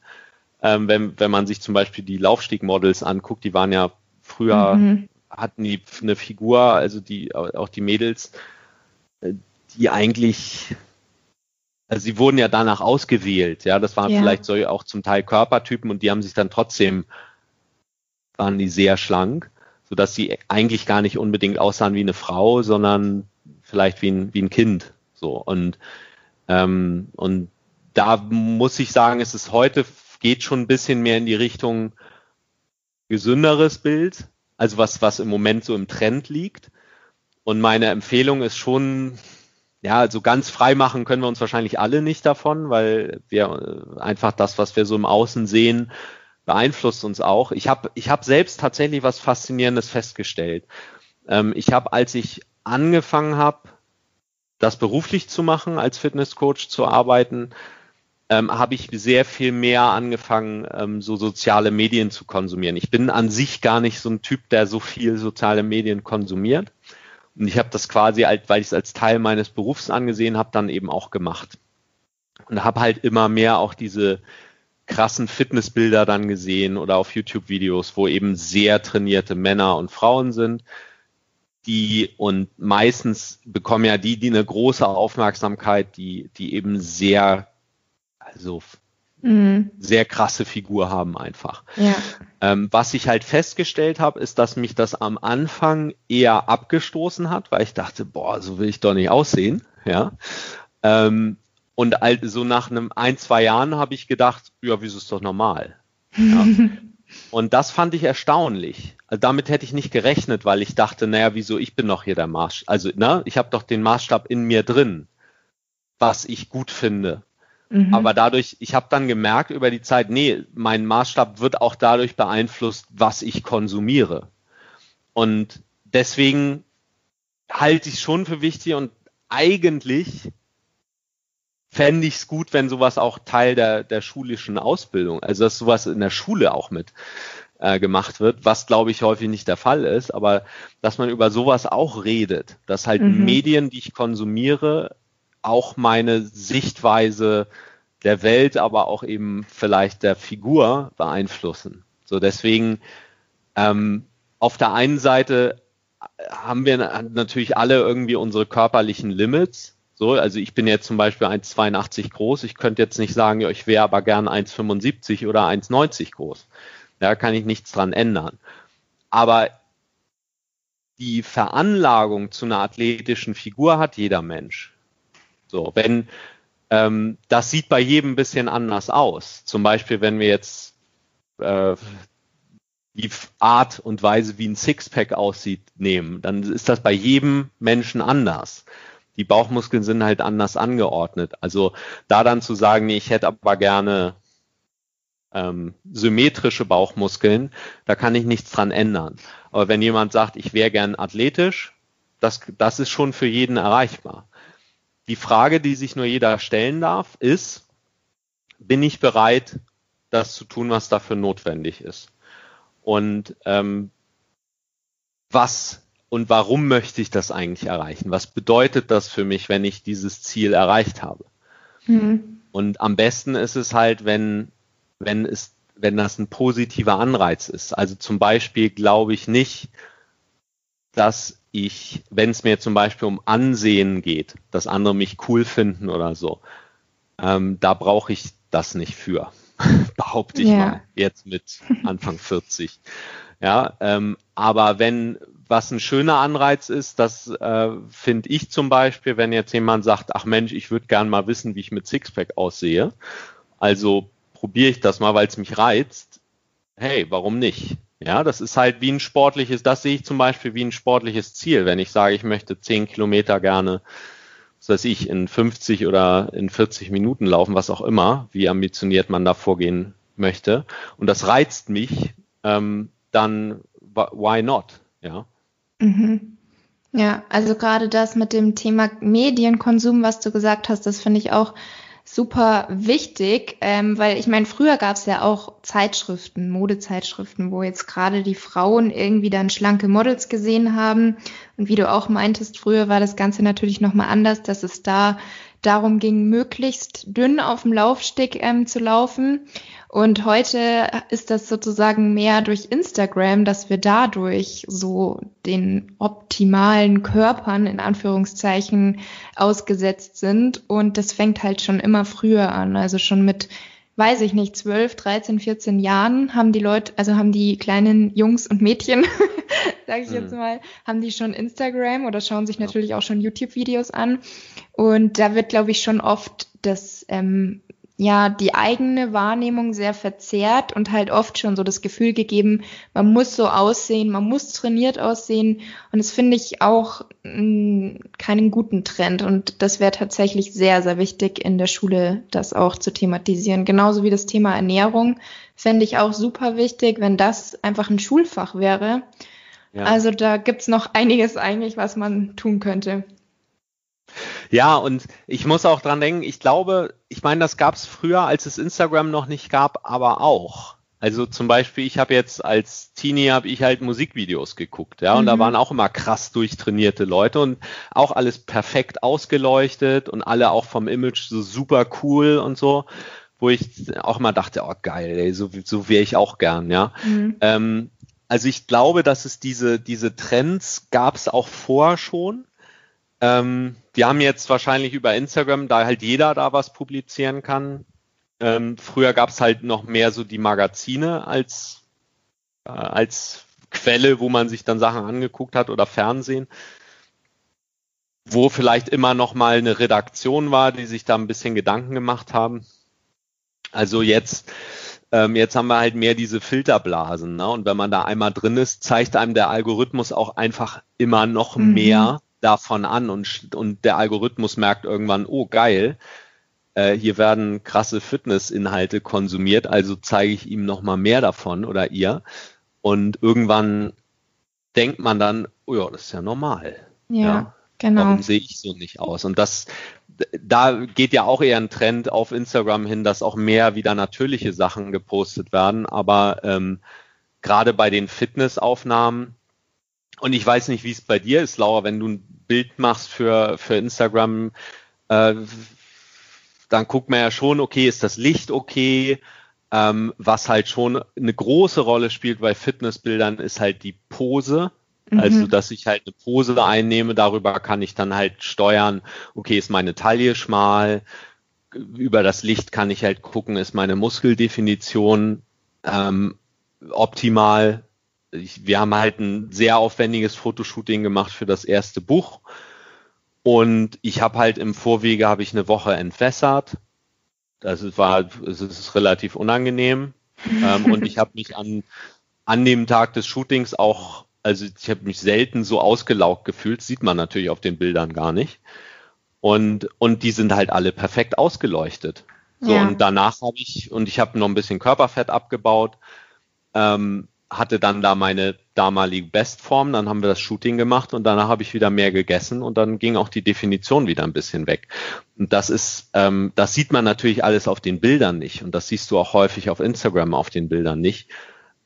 Ähm, wenn, wenn man sich zum Beispiel die Laufstegmodels anguckt, die waren ja früher mhm hatten die eine Figur, also die, auch die Mädels, äh, die eigentlich, also sie wurden ja danach ausgewählt, ja, das waren ja. vielleicht so auch zum Teil Körpertypen und die haben sich dann trotzdem, waren die sehr schlank, sodass sie eigentlich gar nicht unbedingt aussahen wie eine Frau, sondern vielleicht wie ein, wie ein Kind, so und, ähm, und da muss ich sagen, es ist heute, geht schon ein bisschen mehr in die Richtung gesünderes Bild, also was, was im Moment so im Trend liegt. Und meine Empfehlung ist schon, ja, also ganz frei machen können wir uns wahrscheinlich alle nicht davon, weil wir äh, einfach das, was wir so im Außen sehen, beeinflusst uns auch. Ich habe ich hab selbst tatsächlich was Faszinierendes festgestellt. Ähm, ich habe, als ich angefangen habe, das beruflich zu machen, als Fitnesscoach zu arbeiten, ähm, habe ich sehr viel mehr angefangen, ähm, so soziale Medien zu konsumieren. Ich bin an sich gar nicht so ein Typ, der so viel soziale Medien konsumiert. Und ich habe das quasi, weil ich es als Teil meines Berufs angesehen habe, dann eben auch gemacht. Und habe halt immer mehr auch diese krassen Fitnessbilder dann gesehen oder auf YouTube-Videos, wo eben sehr trainierte Männer und Frauen sind, die und meistens bekommen ja die, die eine große Aufmerksamkeit, die, die eben sehr also mhm. sehr krasse Figur haben einfach. Ja. Ähm, was ich halt festgestellt habe, ist, dass mich das am Anfang eher abgestoßen hat, weil ich dachte, boah, so will ich doch nicht aussehen. Ja. Ähm, und so nach einem ein, zwei Jahren habe ich gedacht, ja, wieso ist doch normal? Ja. Und das fand ich erstaunlich. Also damit hätte ich nicht gerechnet, weil ich dachte, naja, wieso, ich bin doch hier der Maßstab. Also, ne, ich habe doch den Maßstab in mir drin, was ich gut finde. Mhm. Aber dadurch, ich habe dann gemerkt über die Zeit, nee, mein Maßstab wird auch dadurch beeinflusst, was ich konsumiere. Und deswegen halte ich es schon für wichtig und eigentlich fände ich es gut, wenn sowas auch Teil der, der schulischen Ausbildung, also dass sowas in der Schule auch mit äh, gemacht wird, was glaube ich häufig nicht der Fall ist, aber dass man über sowas auch redet, dass halt mhm. Medien, die ich konsumiere, auch meine Sichtweise der Welt, aber auch eben vielleicht der Figur beeinflussen. So deswegen ähm, auf der einen Seite haben wir natürlich alle irgendwie unsere körperlichen Limits. So, also ich bin jetzt zum Beispiel 1,82 groß. Ich könnte jetzt nicht sagen, ja, ich wäre aber gern 1,75 oder 1,90 groß. Da kann ich nichts dran ändern. Aber die Veranlagung zu einer athletischen Figur hat jeder Mensch. So, wenn, ähm, das sieht bei jedem ein bisschen anders aus. Zum Beispiel, wenn wir jetzt äh, die Art und Weise, wie ein Sixpack aussieht, nehmen, dann ist das bei jedem Menschen anders. Die Bauchmuskeln sind halt anders angeordnet. Also da dann zu sagen, nee, ich hätte aber gerne ähm, symmetrische Bauchmuskeln, da kann ich nichts dran ändern. Aber wenn jemand sagt, ich wäre gern athletisch, das, das ist schon für jeden erreichbar. Die Frage, die sich nur jeder stellen darf, ist, bin ich bereit, das zu tun, was dafür notwendig ist? Und ähm, was und warum möchte ich das eigentlich erreichen? Was bedeutet das für mich, wenn ich dieses Ziel erreicht habe? Mhm. Und am besten ist es halt, wenn, wenn es, wenn das ein positiver Anreiz ist. Also zum Beispiel glaube ich nicht, dass ich, wenn es mir zum Beispiel um Ansehen geht, dass andere mich cool finden oder so, ähm, da brauche ich das nicht für, behaupte ich ja. mal, jetzt mit Anfang 40. Ja, ähm, aber wenn was ein schöner Anreiz ist, das äh, finde ich zum Beispiel, wenn jetzt jemand sagt, ach Mensch, ich würde gern mal wissen, wie ich mit Sixpack aussehe, also probiere ich das mal, weil es mich reizt. Hey, warum nicht? Ja, das ist halt wie ein sportliches, das sehe ich zum Beispiel wie ein sportliches Ziel, wenn ich sage, ich möchte zehn Kilometer gerne, was weiß ich, in 50 oder in 40 Minuten laufen, was auch immer, wie ambitioniert man da vorgehen möchte. Und das reizt mich, ähm, dann why not? Ja. Mhm. Ja, also gerade das mit dem Thema Medienkonsum, was du gesagt hast, das finde ich auch super wichtig, ähm, weil ich meine, früher gab es ja auch Zeitschriften, Modezeitschriften, wo jetzt gerade die Frauen irgendwie dann schlanke Models gesehen haben. Und wie du auch meintest, früher war das Ganze natürlich nochmal anders, dass es da darum ging, möglichst dünn auf dem Laufsteg ähm, zu laufen. Und heute ist das sozusagen mehr durch Instagram, dass wir dadurch so den optimalen Körpern in Anführungszeichen ausgesetzt sind. Und das fängt halt schon immer früher an. Also schon mit, weiß ich nicht, 12, 13, 14 Jahren haben die Leute, also haben die kleinen Jungs und Mädchen, sage ich jetzt mhm. mal, haben die schon Instagram oder schauen sich natürlich auch schon YouTube-Videos an. Und da wird, glaube ich, schon oft das ähm, ja die eigene Wahrnehmung sehr verzerrt und halt oft schon so das Gefühl gegeben, man muss so aussehen, man muss trainiert aussehen und das finde ich auch mh, mm, keinen guten Trend und das wäre tatsächlich sehr, sehr wichtig in der Schule, das auch zu thematisieren. Genauso wie das Thema Ernährung fände ich auch super wichtig, wenn das einfach ein Schulfach wäre. Ja. Also da gibt's noch einiges eigentlich, was man tun könnte. Ja, und ich muss auch dran denken, ich glaube, ich meine, das gab es früher, als es Instagram noch nicht gab, aber auch. Also zum Beispiel, ich habe jetzt als Teenie habe ich halt Musikvideos geguckt, ja, und mhm. da waren auch immer krass durchtrainierte Leute und auch alles perfekt ausgeleuchtet und alle auch vom Image so super cool und so, wo ich auch immer dachte, oh geil, ey, so, so wäre ich auch gern, ja. Mhm. Ähm, also ich glaube, dass es diese, diese Trends gab es auch vorher schon. Ähm, die haben jetzt wahrscheinlich über Instagram, da halt jeder da was publizieren kann. Ähm, früher gab es halt noch mehr so die Magazine als, äh, als Quelle, wo man sich dann Sachen angeguckt hat oder Fernsehen, wo vielleicht immer noch mal eine Redaktion war, die sich da ein bisschen Gedanken gemacht haben. Also jetzt, ähm, jetzt haben wir halt mehr diese Filterblasen, ne? Und wenn man da einmal drin ist, zeigt einem der Algorithmus auch einfach immer noch mhm. mehr davon an und, und der Algorithmus merkt irgendwann, oh geil, äh, hier werden krasse Fitnessinhalte konsumiert, also zeige ich ihm noch mal mehr davon oder ihr. Und irgendwann denkt man dann, oh ja, das ist ja normal. Ja, ja. genau. Warum sehe ich so nicht aus? Und das, da geht ja auch eher ein Trend auf Instagram hin, dass auch mehr wieder natürliche Sachen gepostet werden. Aber ähm, gerade bei den Fitnessaufnahmen, und ich weiß nicht, wie es bei dir ist, Laura, wenn du ein Bild machst für, für Instagram, äh, dann guckt man ja schon, okay, ist das Licht okay? Ähm, was halt schon eine große Rolle spielt bei Fitnessbildern, ist halt die Pose. Mhm. Also, dass ich halt eine Pose einnehme, darüber kann ich dann halt steuern, okay, ist meine Taille schmal, über das Licht kann ich halt gucken, ist meine Muskeldefinition ähm, optimal, ich, wir haben halt ein sehr aufwendiges Fotoshooting gemacht für das erste Buch. Und ich habe halt im Vorwege habe ich eine Woche entwässert. Das war, es ist relativ unangenehm. ähm, und ich habe mich an, an dem Tag des Shootings auch, also ich habe mich selten so ausgelaugt gefühlt, sieht man natürlich auf den Bildern gar nicht. Und, und die sind halt alle perfekt ausgeleuchtet. So, ja. und danach habe ich, und ich habe noch ein bisschen Körperfett abgebaut. Ähm, hatte dann da meine damalige Bestform, dann haben wir das Shooting gemacht und danach habe ich wieder mehr gegessen und dann ging auch die Definition wieder ein bisschen weg. Und das ist, ähm, das sieht man natürlich alles auf den Bildern nicht und das siehst du auch häufig auf Instagram auf den Bildern nicht,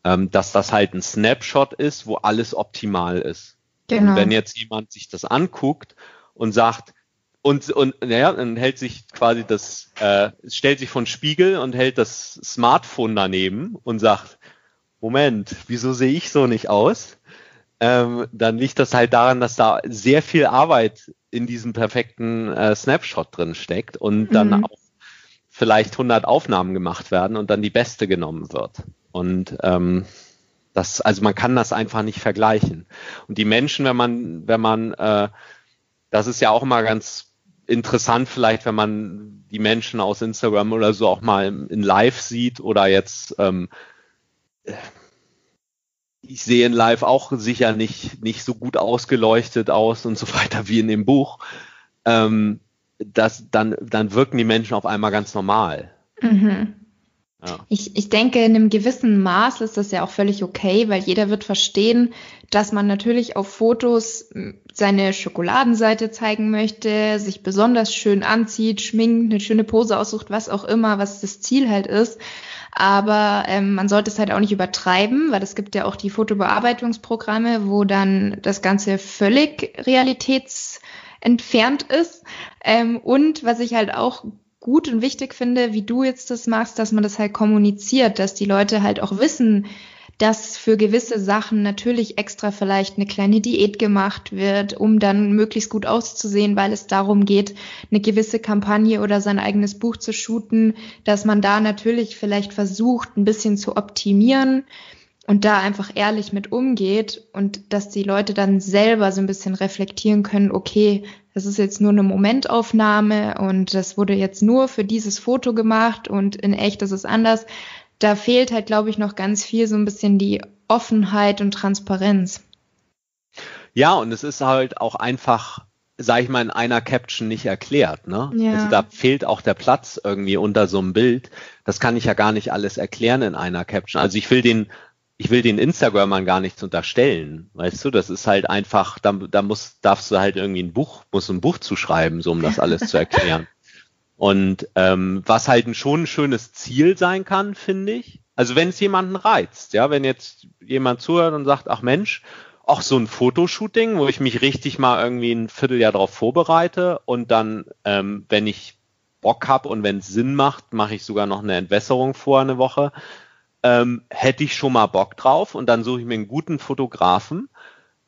ähm, dass das halt ein Snapshot ist, wo alles optimal ist. Genau. Und wenn jetzt jemand sich das anguckt und sagt, und, und naja, dann hält sich quasi das, äh, stellt sich von Spiegel und hält das Smartphone daneben und sagt, Moment, wieso sehe ich so nicht aus? Ähm, dann liegt das halt daran, dass da sehr viel Arbeit in diesem perfekten äh, Snapshot drin steckt und dann mhm. auch vielleicht 100 Aufnahmen gemacht werden und dann die beste genommen wird. Und ähm, das, also man kann das einfach nicht vergleichen. Und die Menschen, wenn man, wenn man, äh, das ist ja auch immer ganz interessant, vielleicht, wenn man die Menschen aus Instagram oder so auch mal in Live sieht oder jetzt ähm, ich sehe in Live auch sicher nicht, nicht so gut ausgeleuchtet aus und so weiter wie in dem Buch. Ähm, das, dann, dann wirken die Menschen auf einmal ganz normal. Mhm. Ja. Ich, ich denke, in einem gewissen Maß ist das ja auch völlig okay, weil jeder wird verstehen, dass man natürlich auf Fotos seine Schokoladenseite zeigen möchte, sich besonders schön anzieht, schminkt, eine schöne Pose aussucht, was auch immer, was das Ziel halt ist. Aber ähm, man sollte es halt auch nicht übertreiben, weil es gibt ja auch die Fotobearbeitungsprogramme, wo dann das Ganze völlig realitätsentfernt ist. Ähm, und was ich halt auch gut und wichtig finde, wie du jetzt das machst, dass man das halt kommuniziert, dass die Leute halt auch wissen, dass für gewisse Sachen natürlich extra vielleicht eine kleine Diät gemacht wird, um dann möglichst gut auszusehen, weil es darum geht, eine gewisse Kampagne oder sein eigenes Buch zu shooten, dass man da natürlich vielleicht versucht, ein bisschen zu optimieren und da einfach ehrlich mit umgeht und dass die Leute dann selber so ein bisschen reflektieren können, okay, das ist jetzt nur eine Momentaufnahme und das wurde jetzt nur für dieses Foto gemacht und in echt ist es anders. Da fehlt halt, glaube ich, noch ganz viel so ein bisschen die Offenheit und Transparenz. Ja, und es ist halt auch einfach, sag ich mal, in einer Caption nicht erklärt. Ne? Ja. Also da fehlt auch der Platz irgendwie unter so einem Bild. Das kann ich ja gar nicht alles erklären in einer Caption. Also ich will den ich will den Instagramern gar nichts unterstellen, weißt du, das ist halt einfach, da, da muss, darfst du halt irgendwie ein Buch, muss ein Buch zu schreiben, so um das alles zu erklären. Und ähm, was halt schon ein schönes Ziel sein kann, finde ich. Also wenn es jemanden reizt, ja, wenn jetzt jemand zuhört und sagt, ach Mensch, auch so ein Fotoshooting, wo ich mich richtig mal irgendwie ein Vierteljahr darauf vorbereite und dann, ähm, wenn ich Bock habe und wenn es Sinn macht, mache ich sogar noch eine Entwässerung vor eine Woche ähm, hätte ich schon mal Bock drauf und dann suche ich mir einen guten Fotografen,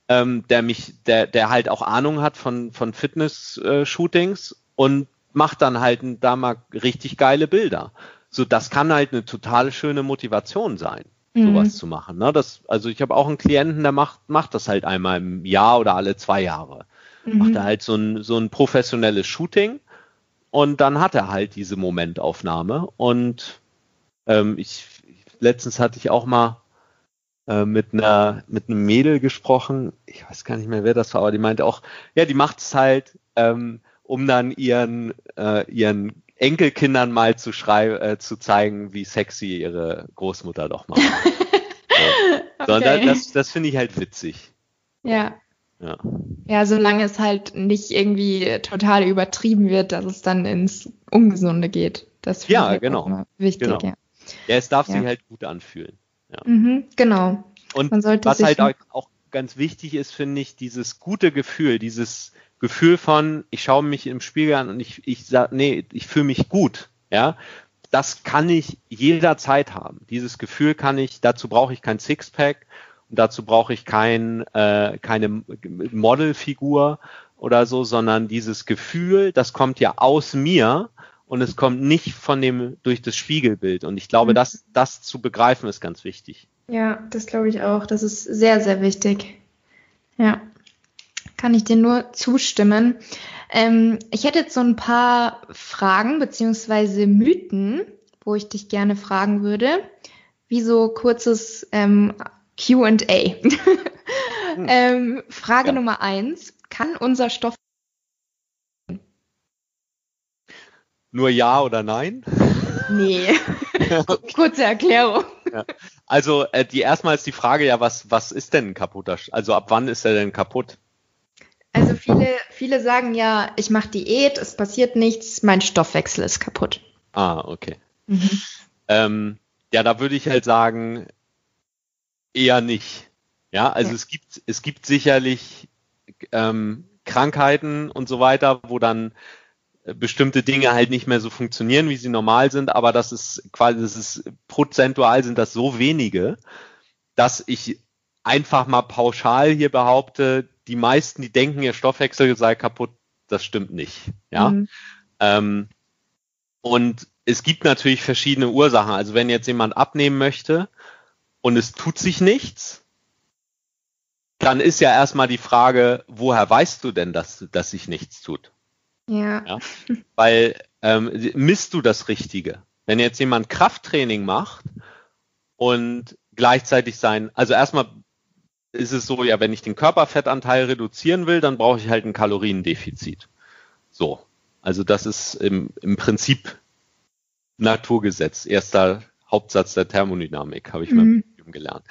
ähm, der mich, der, der halt auch Ahnung hat von, von Fitness-Shootings äh, und macht dann halt da mal richtig geile Bilder. So, das kann halt eine total schöne Motivation sein, mhm. sowas zu machen. Ne? Das, also ich habe auch einen Klienten, der macht, macht das halt einmal im Jahr oder alle zwei Jahre. Mhm. Macht er halt so ein, so ein professionelles Shooting und dann hat er halt diese Momentaufnahme und ähm, ich letztens hatte ich auch mal äh, mit einer mit einem Mädel gesprochen. Ich weiß gar nicht mehr, wer das war, aber die meinte auch, ja, die macht es halt, ähm, um dann ihren äh, ihren Enkelkindern mal zu schreiben, äh, zu zeigen, wie sexy ihre Großmutter doch macht. so. okay. das, das finde ich halt witzig. Ja. Ja. ja, solange es halt nicht irgendwie total übertrieben wird, dass es dann ins Ungesunde geht. Das finde ja, ich halt genau. wichtig. Genau. Ja. Ja, es darf ja. sich halt gut anfühlen. Ja. Mhm, genau. Und was halt auch ganz wichtig ist, finde ich, dieses gute Gefühl, dieses Gefühl von, ich schaue mich im Spiegel an und ich, ich sage, nee, ich fühle mich gut. Ja, das kann ich jederzeit haben. Dieses Gefühl kann ich, dazu brauche ich kein Sixpack und dazu brauche ich kein, äh, keine Modelfigur oder so, sondern dieses Gefühl, das kommt ja aus mir und es kommt nicht von dem durch das Spiegelbild. Und ich glaube, mhm. das, das zu begreifen ist ganz wichtig. Ja, das glaube ich auch. Das ist sehr, sehr wichtig. Ja, kann ich dir nur zustimmen. Ähm, ich hätte jetzt so ein paar Fragen beziehungsweise Mythen, wo ich dich gerne fragen würde. Wie so kurzes ähm, QA. Hm. ähm, Frage ja. Nummer eins. Kann unser Stoff Nur ja oder nein? Nee. okay. Kurze Erklärung. Ja. Also äh, die erstmal ist die Frage ja, was, was ist denn ein kaputter? Also ab wann ist er denn kaputt? Also viele, viele sagen ja, ich mache Diät, es passiert nichts, mein Stoffwechsel ist kaputt. Ah, okay. Mhm. Ähm, ja, da würde ich halt sagen, eher nicht. Ja, also ja. es gibt, es gibt sicherlich ähm, Krankheiten und so weiter, wo dann bestimmte Dinge halt nicht mehr so funktionieren, wie sie normal sind, aber das ist quasi, das ist prozentual sind das so wenige, dass ich einfach mal pauschal hier behaupte, die meisten, die denken, ihr Stoffwechsel sei kaputt, das stimmt nicht. Ja. Mhm. Ähm, und es gibt natürlich verschiedene Ursachen. Also wenn jetzt jemand abnehmen möchte und es tut sich nichts, dann ist ja erstmal die Frage, woher weißt du denn, dass, dass sich nichts tut? Ja. ja? Weil ähm, misst du das Richtige? Wenn jetzt jemand Krafttraining macht und gleichzeitig sein, also erstmal ist es so, ja, wenn ich den Körperfettanteil reduzieren will, dann brauche ich halt ein Kaloriendefizit. So. Also das ist im, im Prinzip Naturgesetz. Erster Hauptsatz der Thermodynamik, habe ich mhm. mal gelernt.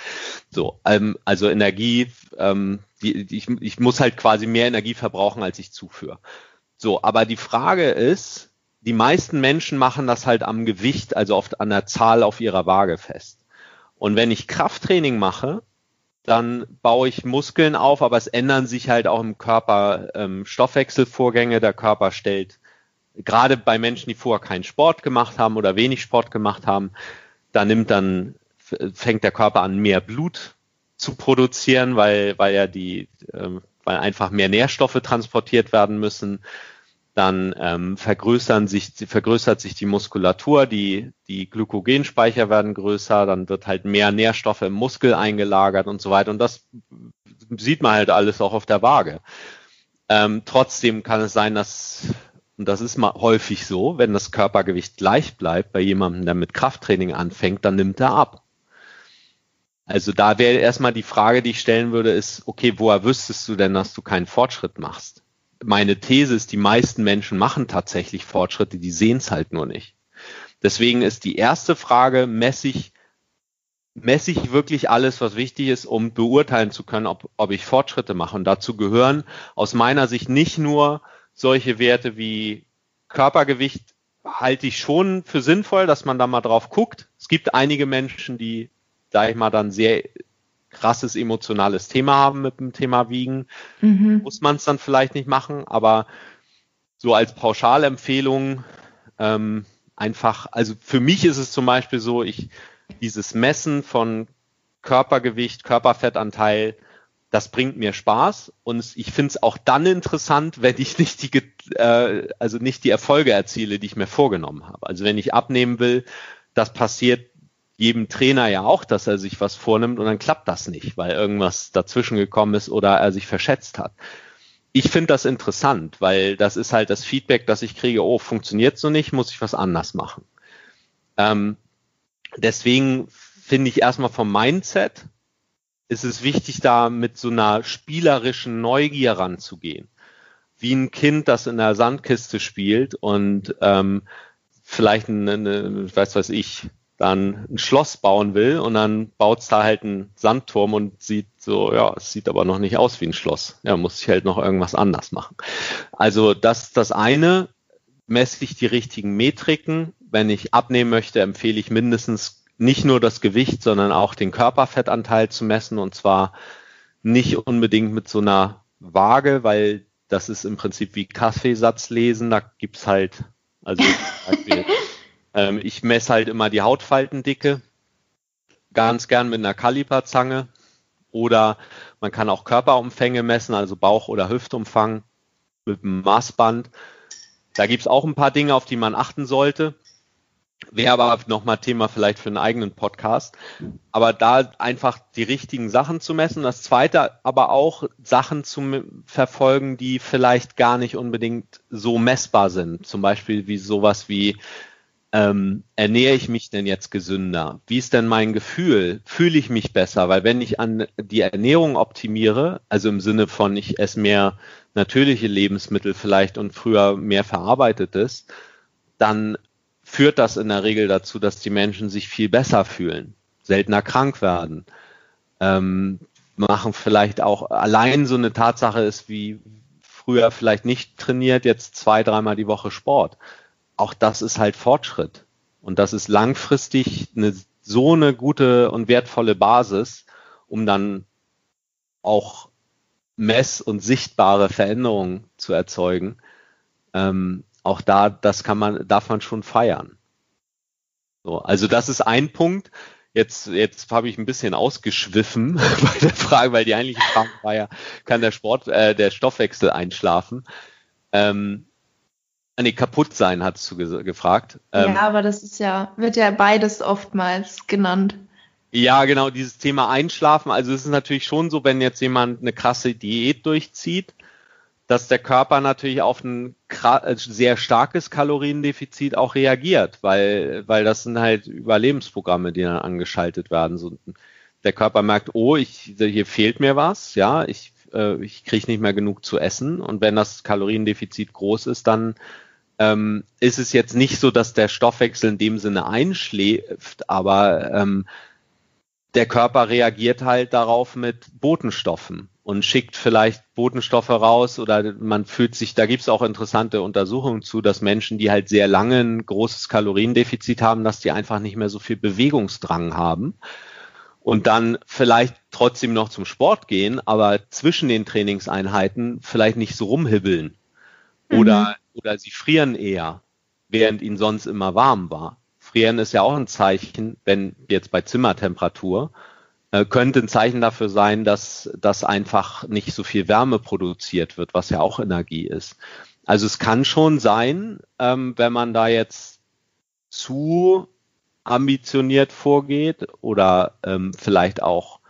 So, ähm, also Energie, ähm, die, die, ich, ich muss halt quasi mehr Energie verbrauchen, als ich zuführe. So, aber die Frage ist, die meisten Menschen machen das halt am Gewicht, also oft an der Zahl auf ihrer Waage fest. Und wenn ich Krafttraining mache, dann baue ich Muskeln auf, aber es ändern sich halt auch im Körper ähm, Stoffwechselvorgänge. Der Körper stellt, gerade bei Menschen, die vorher keinen Sport gemacht haben oder wenig Sport gemacht haben, da nimmt dann, fängt der Körper an, mehr Blut zu produzieren, weil, weil ja die, äh, weil einfach mehr Nährstoffe transportiert werden müssen dann ähm, vergrößern sich, vergrößert sich die Muskulatur, die, die Glykogenspeicher werden größer, dann wird halt mehr Nährstoffe im Muskel eingelagert und so weiter. Und das sieht man halt alles auch auf der Waage. Ähm, trotzdem kann es sein, dass, und das ist mal häufig so, wenn das Körpergewicht gleich bleibt bei jemandem, der mit Krafttraining anfängt, dann nimmt er ab. Also da wäre erstmal die Frage, die ich stellen würde, ist, okay, woher wüsstest du denn, dass du keinen Fortschritt machst? Meine These ist, die meisten Menschen machen tatsächlich Fortschritte, die sehen es halt nur nicht. Deswegen ist die erste Frage, messe ich, messe ich wirklich alles, was wichtig ist, um beurteilen zu können, ob, ob ich Fortschritte mache. Und dazu gehören aus meiner Sicht nicht nur solche Werte wie Körpergewicht halte ich schon für sinnvoll, dass man da mal drauf guckt. Es gibt einige Menschen, die, sage ich mal, dann sehr krasses emotionales Thema haben mit dem Thema Wiegen, mhm. muss man es dann vielleicht nicht machen, aber so als Pauschalempfehlung ähm, einfach, also für mich ist es zum Beispiel so, ich dieses Messen von Körpergewicht, Körperfettanteil, das bringt mir Spaß und ich finde es auch dann interessant, wenn ich nicht die, äh, also nicht die Erfolge erziele, die ich mir vorgenommen habe. Also wenn ich abnehmen will, das passiert jedem Trainer ja auch, dass er sich was vornimmt und dann klappt das nicht, weil irgendwas dazwischen gekommen ist oder er sich verschätzt hat. Ich finde das interessant, weil das ist halt das Feedback, das ich kriege, oh, funktioniert so nicht, muss ich was anders machen. Ähm, deswegen finde ich erstmal vom Mindset ist es wichtig, da mit so einer spielerischen Neugier ranzugehen. Wie ein Kind, das in der Sandkiste spielt und ähm, vielleicht eine, eine, weiß was ich, dann ein Schloss bauen will und dann baut es da halt einen Sandturm und sieht so, ja, es sieht aber noch nicht aus wie ein Schloss. Ja, muss ich halt noch irgendwas anders machen. Also das das eine, messe ich die richtigen Metriken. Wenn ich abnehmen möchte, empfehle ich mindestens nicht nur das Gewicht, sondern auch den Körperfettanteil zu messen und zwar nicht unbedingt mit so einer Waage, weil das ist im Prinzip wie Kaffeesatz lesen. Da gibt's halt, also ähm, ich messe halt immer die Hautfaltendicke, ganz gern mit einer Kaliperzange. Oder man kann auch Körperumfänge messen, also Bauch- oder Hüftumfang mit einem Maßband. Da gibt's auch ein paar Dinge, auf die man achten sollte. Wäre aber nochmal Thema vielleicht für einen eigenen Podcast. Aber da einfach die richtigen Sachen zu messen. Das zweite aber auch Sachen zu verfolgen, die vielleicht gar nicht unbedingt so messbar sind. Zum Beispiel wie sowas wie ähm, ernähre ich mich denn jetzt gesünder? Wie ist denn mein Gefühl? Fühle ich mich besser? Weil wenn ich an die Ernährung optimiere, also im Sinne von ich esse mehr natürliche Lebensmittel vielleicht und früher mehr verarbeitetes, dann führt das in der Regel dazu, dass die Menschen sich viel besser fühlen, seltener krank werden, ähm, machen vielleicht auch allein so eine Tatsache ist wie früher vielleicht nicht trainiert, jetzt zwei, dreimal die Woche Sport auch das ist halt Fortschritt. Und das ist langfristig eine, so eine gute und wertvolle Basis, um dann auch mess- und sichtbare Veränderungen zu erzeugen. Ähm, auch da, das kann man, darf man schon feiern. So, also das ist ein Punkt. Jetzt, jetzt habe ich ein bisschen ausgeschwiffen bei der Frage, weil die eigentliche Frage war ja, kann der Sport, äh, der Stoffwechsel einschlafen? Ähm, nee, kaputt sein, hast du ge gefragt. Ähm, ja, aber das ist ja, wird ja beides oftmals genannt. Ja, genau, dieses Thema Einschlafen. Also es ist natürlich schon so, wenn jetzt jemand eine krasse Diät durchzieht, dass der Körper natürlich auf ein äh, sehr starkes Kaloriendefizit auch reagiert, weil, weil das sind halt Überlebensprogramme, die dann angeschaltet werden. So der Körper merkt, oh, ich, hier fehlt mir was, ja, ich, äh, ich kriege nicht mehr genug zu essen. Und wenn das Kaloriendefizit groß ist, dann ähm, ist es jetzt nicht so, dass der Stoffwechsel in dem Sinne einschläft, aber ähm, der Körper reagiert halt darauf mit Botenstoffen und schickt vielleicht Botenstoffe raus oder man fühlt sich, da gibt es auch interessante Untersuchungen zu, dass Menschen, die halt sehr lange ein großes Kaloriendefizit haben, dass die einfach nicht mehr so viel Bewegungsdrang haben und dann vielleicht trotzdem noch zum Sport gehen, aber zwischen den Trainingseinheiten vielleicht nicht so rumhibbeln oder, mhm. Oder sie frieren eher, während ihnen sonst immer warm war. Frieren ist ja auch ein Zeichen, wenn jetzt bei Zimmertemperatur, äh, könnte ein Zeichen dafür sein, dass, dass einfach nicht so viel Wärme produziert wird, was ja auch Energie ist. Also es kann schon sein, ähm, wenn man da jetzt zu ambitioniert vorgeht oder ähm, vielleicht auch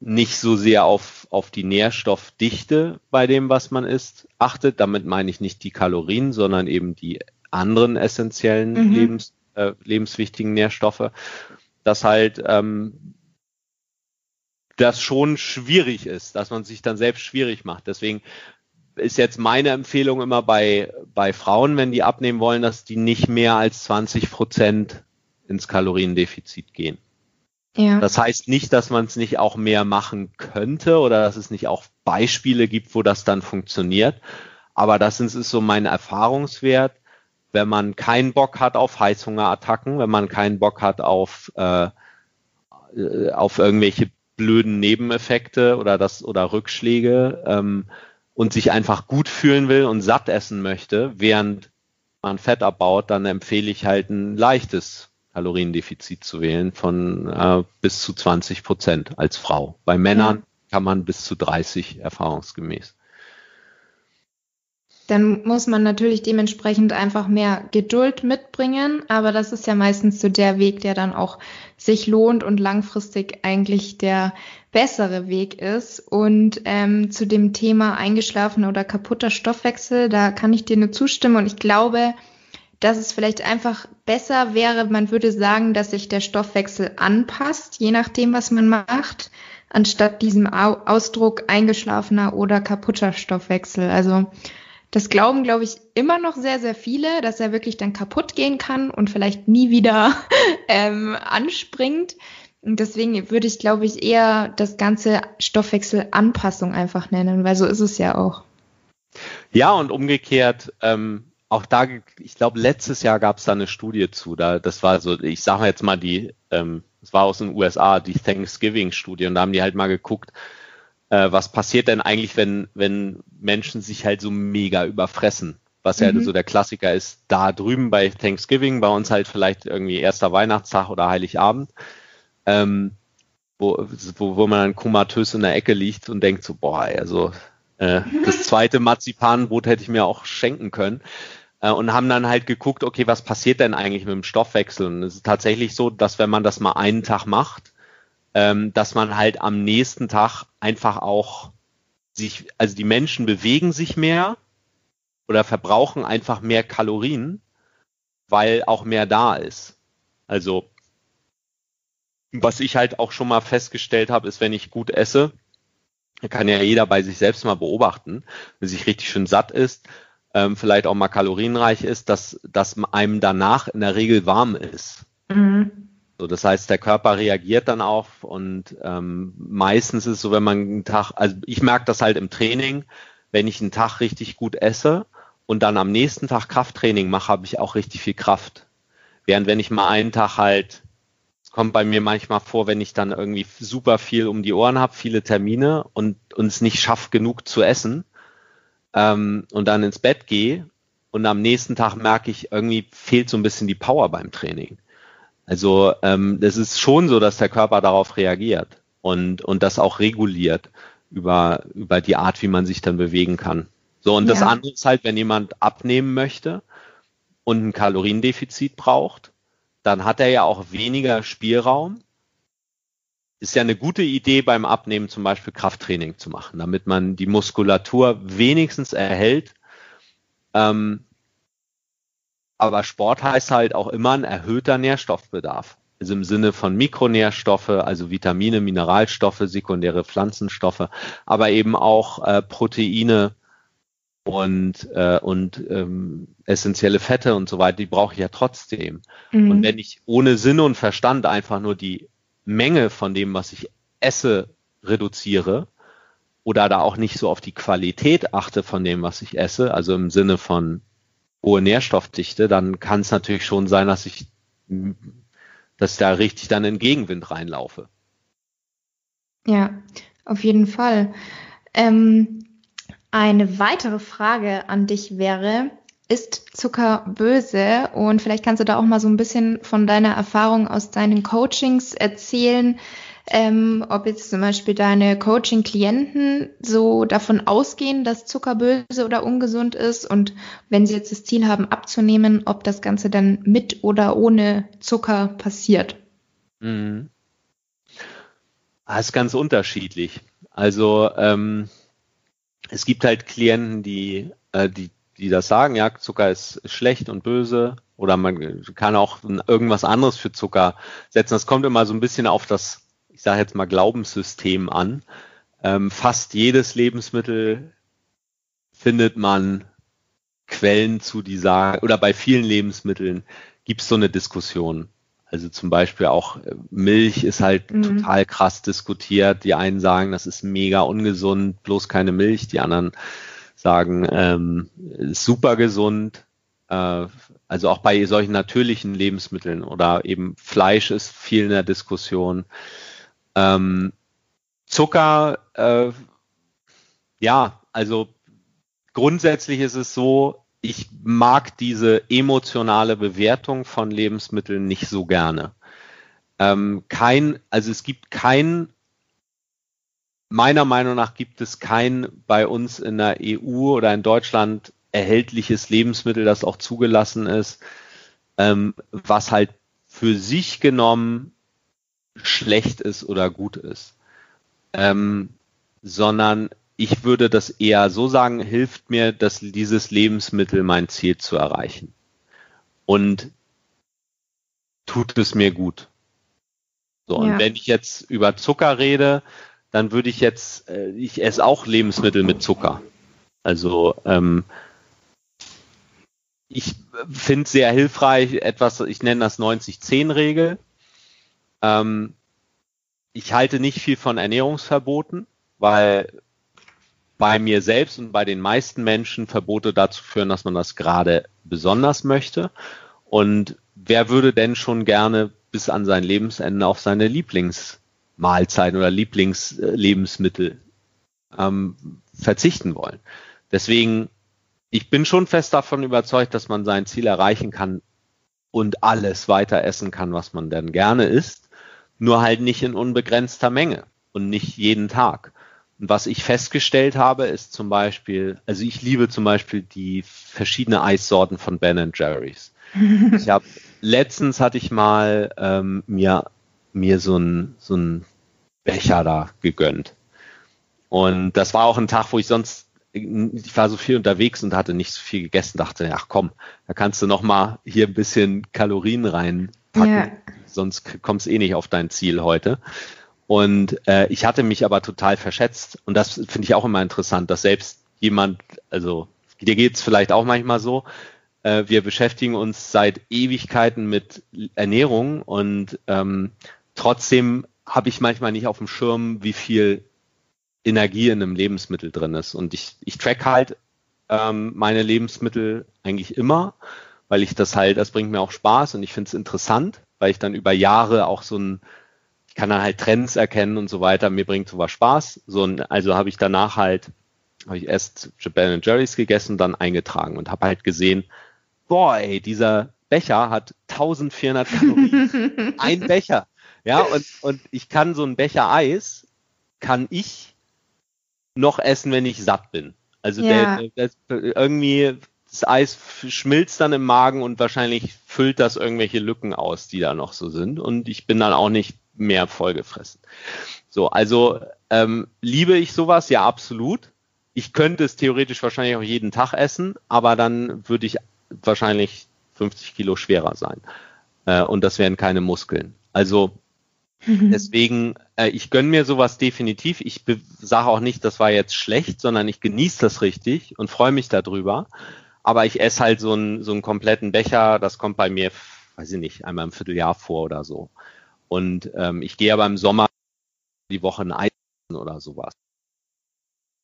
nicht so sehr auf, auf die Nährstoffdichte bei dem, was man isst, achtet. Damit meine ich nicht die Kalorien, sondern eben die anderen essentiellen mhm. Lebens, äh, lebenswichtigen Nährstoffe, dass halt ähm, das schon schwierig ist, dass man sich dann selbst schwierig macht. Deswegen ist jetzt meine Empfehlung immer bei, bei Frauen, wenn die abnehmen wollen, dass die nicht mehr als 20 Prozent ins Kaloriendefizit gehen. Ja. Das heißt nicht, dass man es nicht auch mehr machen könnte oder dass es nicht auch Beispiele gibt, wo das dann funktioniert. Aber das ist so mein Erfahrungswert. Wenn man keinen Bock hat auf Heißhungerattacken, wenn man keinen Bock hat auf, äh, auf irgendwelche blöden Nebeneffekte oder das oder Rückschläge ähm, und sich einfach gut fühlen will und satt essen möchte, während man Fett abbaut, dann empfehle ich halt ein leichtes Kaloriendefizit zu wählen von äh, bis zu 20 Prozent als Frau. Bei Männern ja. kann man bis zu 30 erfahrungsgemäß. Dann muss man natürlich dementsprechend einfach mehr Geduld mitbringen, aber das ist ja meistens so der Weg, der dann auch sich lohnt und langfristig eigentlich der bessere Weg ist. Und ähm, zu dem Thema eingeschlafener oder kaputter Stoffwechsel, da kann ich dir nur zustimmen und ich glaube, dass es vielleicht einfach besser wäre, man würde sagen, dass sich der Stoffwechsel anpasst, je nachdem, was man macht, anstatt diesem Ausdruck eingeschlafener oder kaputter Stoffwechsel. Also das glauben, glaube ich, immer noch sehr, sehr viele, dass er wirklich dann kaputt gehen kann und vielleicht nie wieder ähm, anspringt. Und deswegen würde ich, glaube ich, eher das ganze Stoffwechselanpassung einfach nennen, weil so ist es ja auch. Ja, und umgekehrt, ähm, auch da, ich glaube, letztes Jahr gab es da eine Studie zu. Da, das war so, ich sage jetzt mal die, ähm, das war aus den USA, die Thanksgiving-Studie, und da haben die halt mal geguckt, äh, was passiert denn eigentlich, wenn, wenn Menschen sich halt so mega überfressen? Was mhm. ja so der Klassiker ist, da drüben bei Thanksgiving, bei uns halt vielleicht irgendwie erster Weihnachtstag oder Heiligabend, ähm, wo, wo, wo man dann komatös in der Ecke liegt und denkt so, boah, also äh, das zweite Marzipanbrot hätte ich mir auch schenken können. Äh, und haben dann halt geguckt, okay, was passiert denn eigentlich mit dem Stoffwechsel? Und es ist tatsächlich so, dass wenn man das mal einen Tag macht, ähm, dass man halt am nächsten Tag einfach auch sich, also die Menschen bewegen sich mehr oder verbrauchen einfach mehr Kalorien, weil auch mehr da ist. Also was ich halt auch schon mal festgestellt habe, ist, wenn ich gut esse, kann ja jeder bei sich selbst mal beobachten, wenn sich richtig schön satt ist, ähm, vielleicht auch mal kalorienreich ist, dass, dass einem danach in der Regel warm ist. Mhm. So, das heißt, der Körper reagiert dann auf und ähm, meistens ist es so, wenn man einen Tag, also ich merke das halt im Training, wenn ich einen Tag richtig gut esse und dann am nächsten Tag Krafttraining mache, habe ich auch richtig viel Kraft. Während wenn ich mal einen Tag halt kommt bei mir manchmal vor, wenn ich dann irgendwie super viel um die Ohren habe, viele Termine und uns nicht schafft, genug zu essen ähm, und dann ins Bett gehe und am nächsten Tag merke ich, irgendwie fehlt so ein bisschen die Power beim Training. Also ähm, das ist schon so, dass der Körper darauf reagiert und, und das auch reguliert über, über die Art, wie man sich dann bewegen kann. So, und ja. das andere ist halt, wenn jemand abnehmen möchte und ein Kaloriendefizit braucht, dann hat er ja auch weniger Spielraum. Ist ja eine gute Idee beim Abnehmen zum Beispiel Krafttraining zu machen, damit man die Muskulatur wenigstens erhält. Ähm, aber Sport heißt halt auch immer ein erhöhter Nährstoffbedarf. also im Sinne von Mikronährstoffe, also Vitamine, Mineralstoffe, sekundäre Pflanzenstoffe, aber eben auch äh, Proteine und, äh, und ähm, essentielle Fette und so weiter, die brauche ich ja trotzdem. Mhm. Und wenn ich ohne Sinn und Verstand einfach nur die Menge von dem, was ich esse, reduziere oder da auch nicht so auf die Qualität achte von dem, was ich esse, also im Sinne von hohe Nährstoffdichte, dann kann es natürlich schon sein, dass ich, dass ich da richtig dann in Gegenwind reinlaufe. Ja, auf jeden Fall. Ähm, eine weitere Frage an dich wäre, ist Zucker böse? Und vielleicht kannst du da auch mal so ein bisschen von deiner Erfahrung aus deinen Coachings erzählen, ähm, ob jetzt zum Beispiel deine Coaching-Klienten so davon ausgehen, dass Zucker böse oder ungesund ist und wenn sie jetzt das Ziel haben abzunehmen, ob das Ganze dann mit oder ohne Zucker passiert. Mhm. Das ah, ist ganz unterschiedlich. Also ähm, es gibt halt Klienten, die, äh, die die das sagen, ja, Zucker ist schlecht und böse oder man kann auch irgendwas anderes für Zucker setzen. Das kommt immer so ein bisschen auf das, ich sage jetzt mal, Glaubenssystem an. Ähm, fast jedes Lebensmittel findet man Quellen zu, die sagen, oder bei vielen Lebensmitteln gibt es so eine Diskussion. Also zum Beispiel auch äh, Milch ist halt mhm. total krass diskutiert. Die einen sagen, das ist mega ungesund, bloß keine Milch. Die anderen sagen, ähm, super gesund. Äh, also auch bei solchen natürlichen Lebensmitteln oder eben Fleisch ist viel in der Diskussion. Ähm, Zucker, äh, ja, also grundsätzlich ist es so, ich mag diese emotionale Bewertung von Lebensmitteln nicht so gerne. Ähm, kein, also es gibt kein meiner Meinung nach gibt es kein bei uns in der EU oder in Deutschland erhältliches Lebensmittel, das auch zugelassen ist, ähm, was halt für sich genommen schlecht ist oder gut ist. Ähm, sondern ich würde das eher so sagen, hilft mir, dass dieses Lebensmittel mein Ziel zu erreichen. Und tut es mir gut. So, ja. und wenn ich jetzt über Zucker rede, dann würde ich jetzt, äh, ich esse auch Lebensmittel mit Zucker. Also ähm, ich finde sehr hilfreich etwas, ich nenne das 90-10-Regel. Ähm, ich halte nicht viel von Ernährungsverboten, weil bei mir selbst und bei den meisten Menschen Verbote dazu führen, dass man das gerade besonders möchte. Und wer würde denn schon gerne bis an sein Lebensende auf seine Lieblings Mahlzeiten oder Lieblingslebensmittel ähm, verzichten wollen. Deswegen, ich bin schon fest davon überzeugt, dass man sein Ziel erreichen kann und alles weiter essen kann, was man denn gerne isst, nur halt nicht in unbegrenzter Menge und nicht jeden Tag. Und was ich festgestellt habe, ist zum Beispiel, also ich liebe zum Beispiel die verschiedene Eissorten von Ben Jerry's. Ich habe letztens hatte ich mal ähm, mir mir so ein, so ein Becher da gegönnt. Und das war auch ein Tag, wo ich sonst, ich war so viel unterwegs und hatte nicht so viel gegessen, dachte, ach komm, da kannst du noch mal hier ein bisschen Kalorien reinpacken, ja. sonst kommst eh nicht auf dein Ziel heute. Und äh, ich hatte mich aber total verschätzt. Und das finde ich auch immer interessant, dass selbst jemand, also dir geht's vielleicht auch manchmal so, äh, wir beschäftigen uns seit Ewigkeiten mit Ernährung und ähm, Trotzdem habe ich manchmal nicht auf dem Schirm, wie viel Energie in einem Lebensmittel drin ist. Und ich, ich track halt ähm, meine Lebensmittel eigentlich immer, weil ich das halt, das bringt mir auch Spaß und ich finde es interessant, weil ich dann über Jahre auch so ein, ich kann dann halt Trends erkennen und so weiter, mir bringt sowas Spaß. So ein, also habe ich danach halt, habe ich erst Ben Jerry's gegessen, dann eingetragen und habe halt gesehen, boah, ey, dieser Becher hat 1400 Kalorien. ein Becher. Ja, und, und ich kann so einen Becher Eis, kann ich noch essen, wenn ich satt bin. Also ja. der, der, irgendwie das Eis schmilzt dann im Magen und wahrscheinlich füllt das irgendwelche Lücken aus, die da noch so sind. Und ich bin dann auch nicht mehr vollgefressen. So, also ähm, liebe ich sowas? Ja, absolut. Ich könnte es theoretisch wahrscheinlich auch jeden Tag essen, aber dann würde ich wahrscheinlich 50 Kilo schwerer sein. Äh, und das wären keine Muskeln. Also mhm. deswegen, äh, ich gönne mir sowas definitiv. Ich sage auch nicht, das war jetzt schlecht, sondern ich genieße das richtig und freue mich darüber. Aber ich esse halt so einen, so einen kompletten Becher, das kommt bei mir, weiß ich nicht, einmal im Vierteljahr vor oder so. Und ähm, ich gehe aber im Sommer die Woche ein Eis oder sowas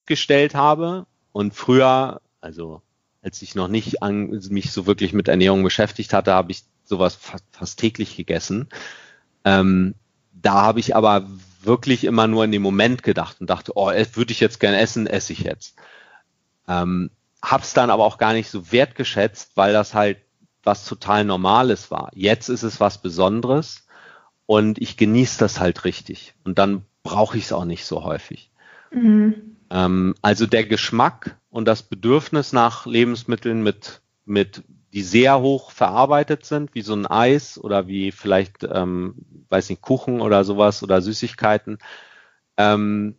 gestellt habe und früher, also als ich noch nicht an, mich so wirklich mit Ernährung beschäftigt hatte, habe ich sowas fast, fast täglich gegessen. Ähm, da habe ich aber wirklich immer nur in dem Moment gedacht und dachte, oh, würde ich jetzt gerne essen, esse ich jetzt. Ähm, hab's dann aber auch gar nicht so wertgeschätzt, weil das halt was total Normales war. Jetzt ist es was Besonderes und ich genieße das halt richtig. Und dann brauche ich es auch nicht so häufig. Mhm. Ähm, also der Geschmack und das Bedürfnis nach Lebensmitteln mit, mit die sehr hoch verarbeitet sind, wie so ein Eis oder wie vielleicht, ähm, weiß nicht, Kuchen oder sowas oder Süßigkeiten, ähm,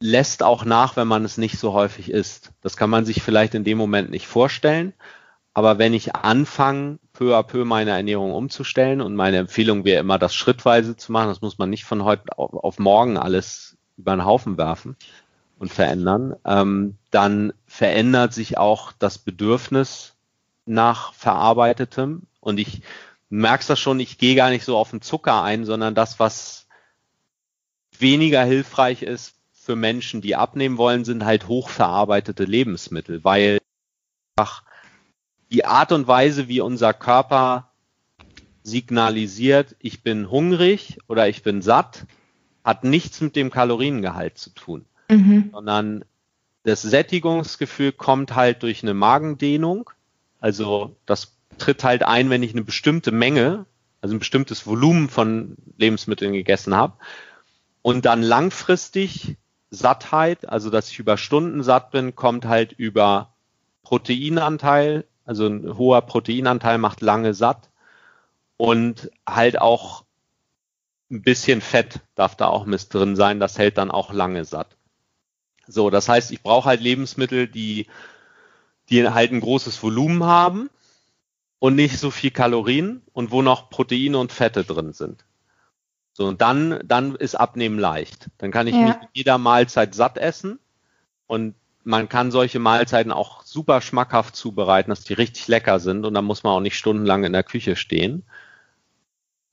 lässt auch nach, wenn man es nicht so häufig isst. Das kann man sich vielleicht in dem Moment nicht vorstellen. Aber wenn ich anfange, peu à peu meine Ernährung umzustellen und meine Empfehlung wäre immer, das schrittweise zu machen, das muss man nicht von heute auf, morgen alles über den Haufen werfen und verändern, ähm, dann verändert sich auch das Bedürfnis nach verarbeitetem. Und ich merke das schon, ich gehe gar nicht so auf den Zucker ein, sondern das, was weniger hilfreich ist für Menschen, die abnehmen wollen, sind halt hochverarbeitete Lebensmittel, weil die Art und Weise, wie unser Körper signalisiert, ich bin hungrig oder ich bin satt, hat nichts mit dem Kaloriengehalt zu tun, mhm. sondern das Sättigungsgefühl kommt halt durch eine Magendehnung also das tritt halt ein, wenn ich eine bestimmte Menge, also ein bestimmtes Volumen von Lebensmitteln gegessen habe. Und dann langfristig Sattheit, also dass ich über Stunden satt bin, kommt halt über Proteinanteil, also ein hoher Proteinanteil macht lange satt und halt auch ein bisschen Fett darf da auch mit drin sein, das hält dann auch lange satt. So, das heißt, ich brauche halt Lebensmittel, die die halt ein großes Volumen haben und nicht so viel Kalorien und wo noch Proteine und Fette drin sind. So, und dann, dann ist Abnehmen leicht. Dann kann ich ja. mich mit jeder Mahlzeit satt essen und man kann solche Mahlzeiten auch super schmackhaft zubereiten, dass die richtig lecker sind und dann muss man auch nicht stundenlang in der Küche stehen.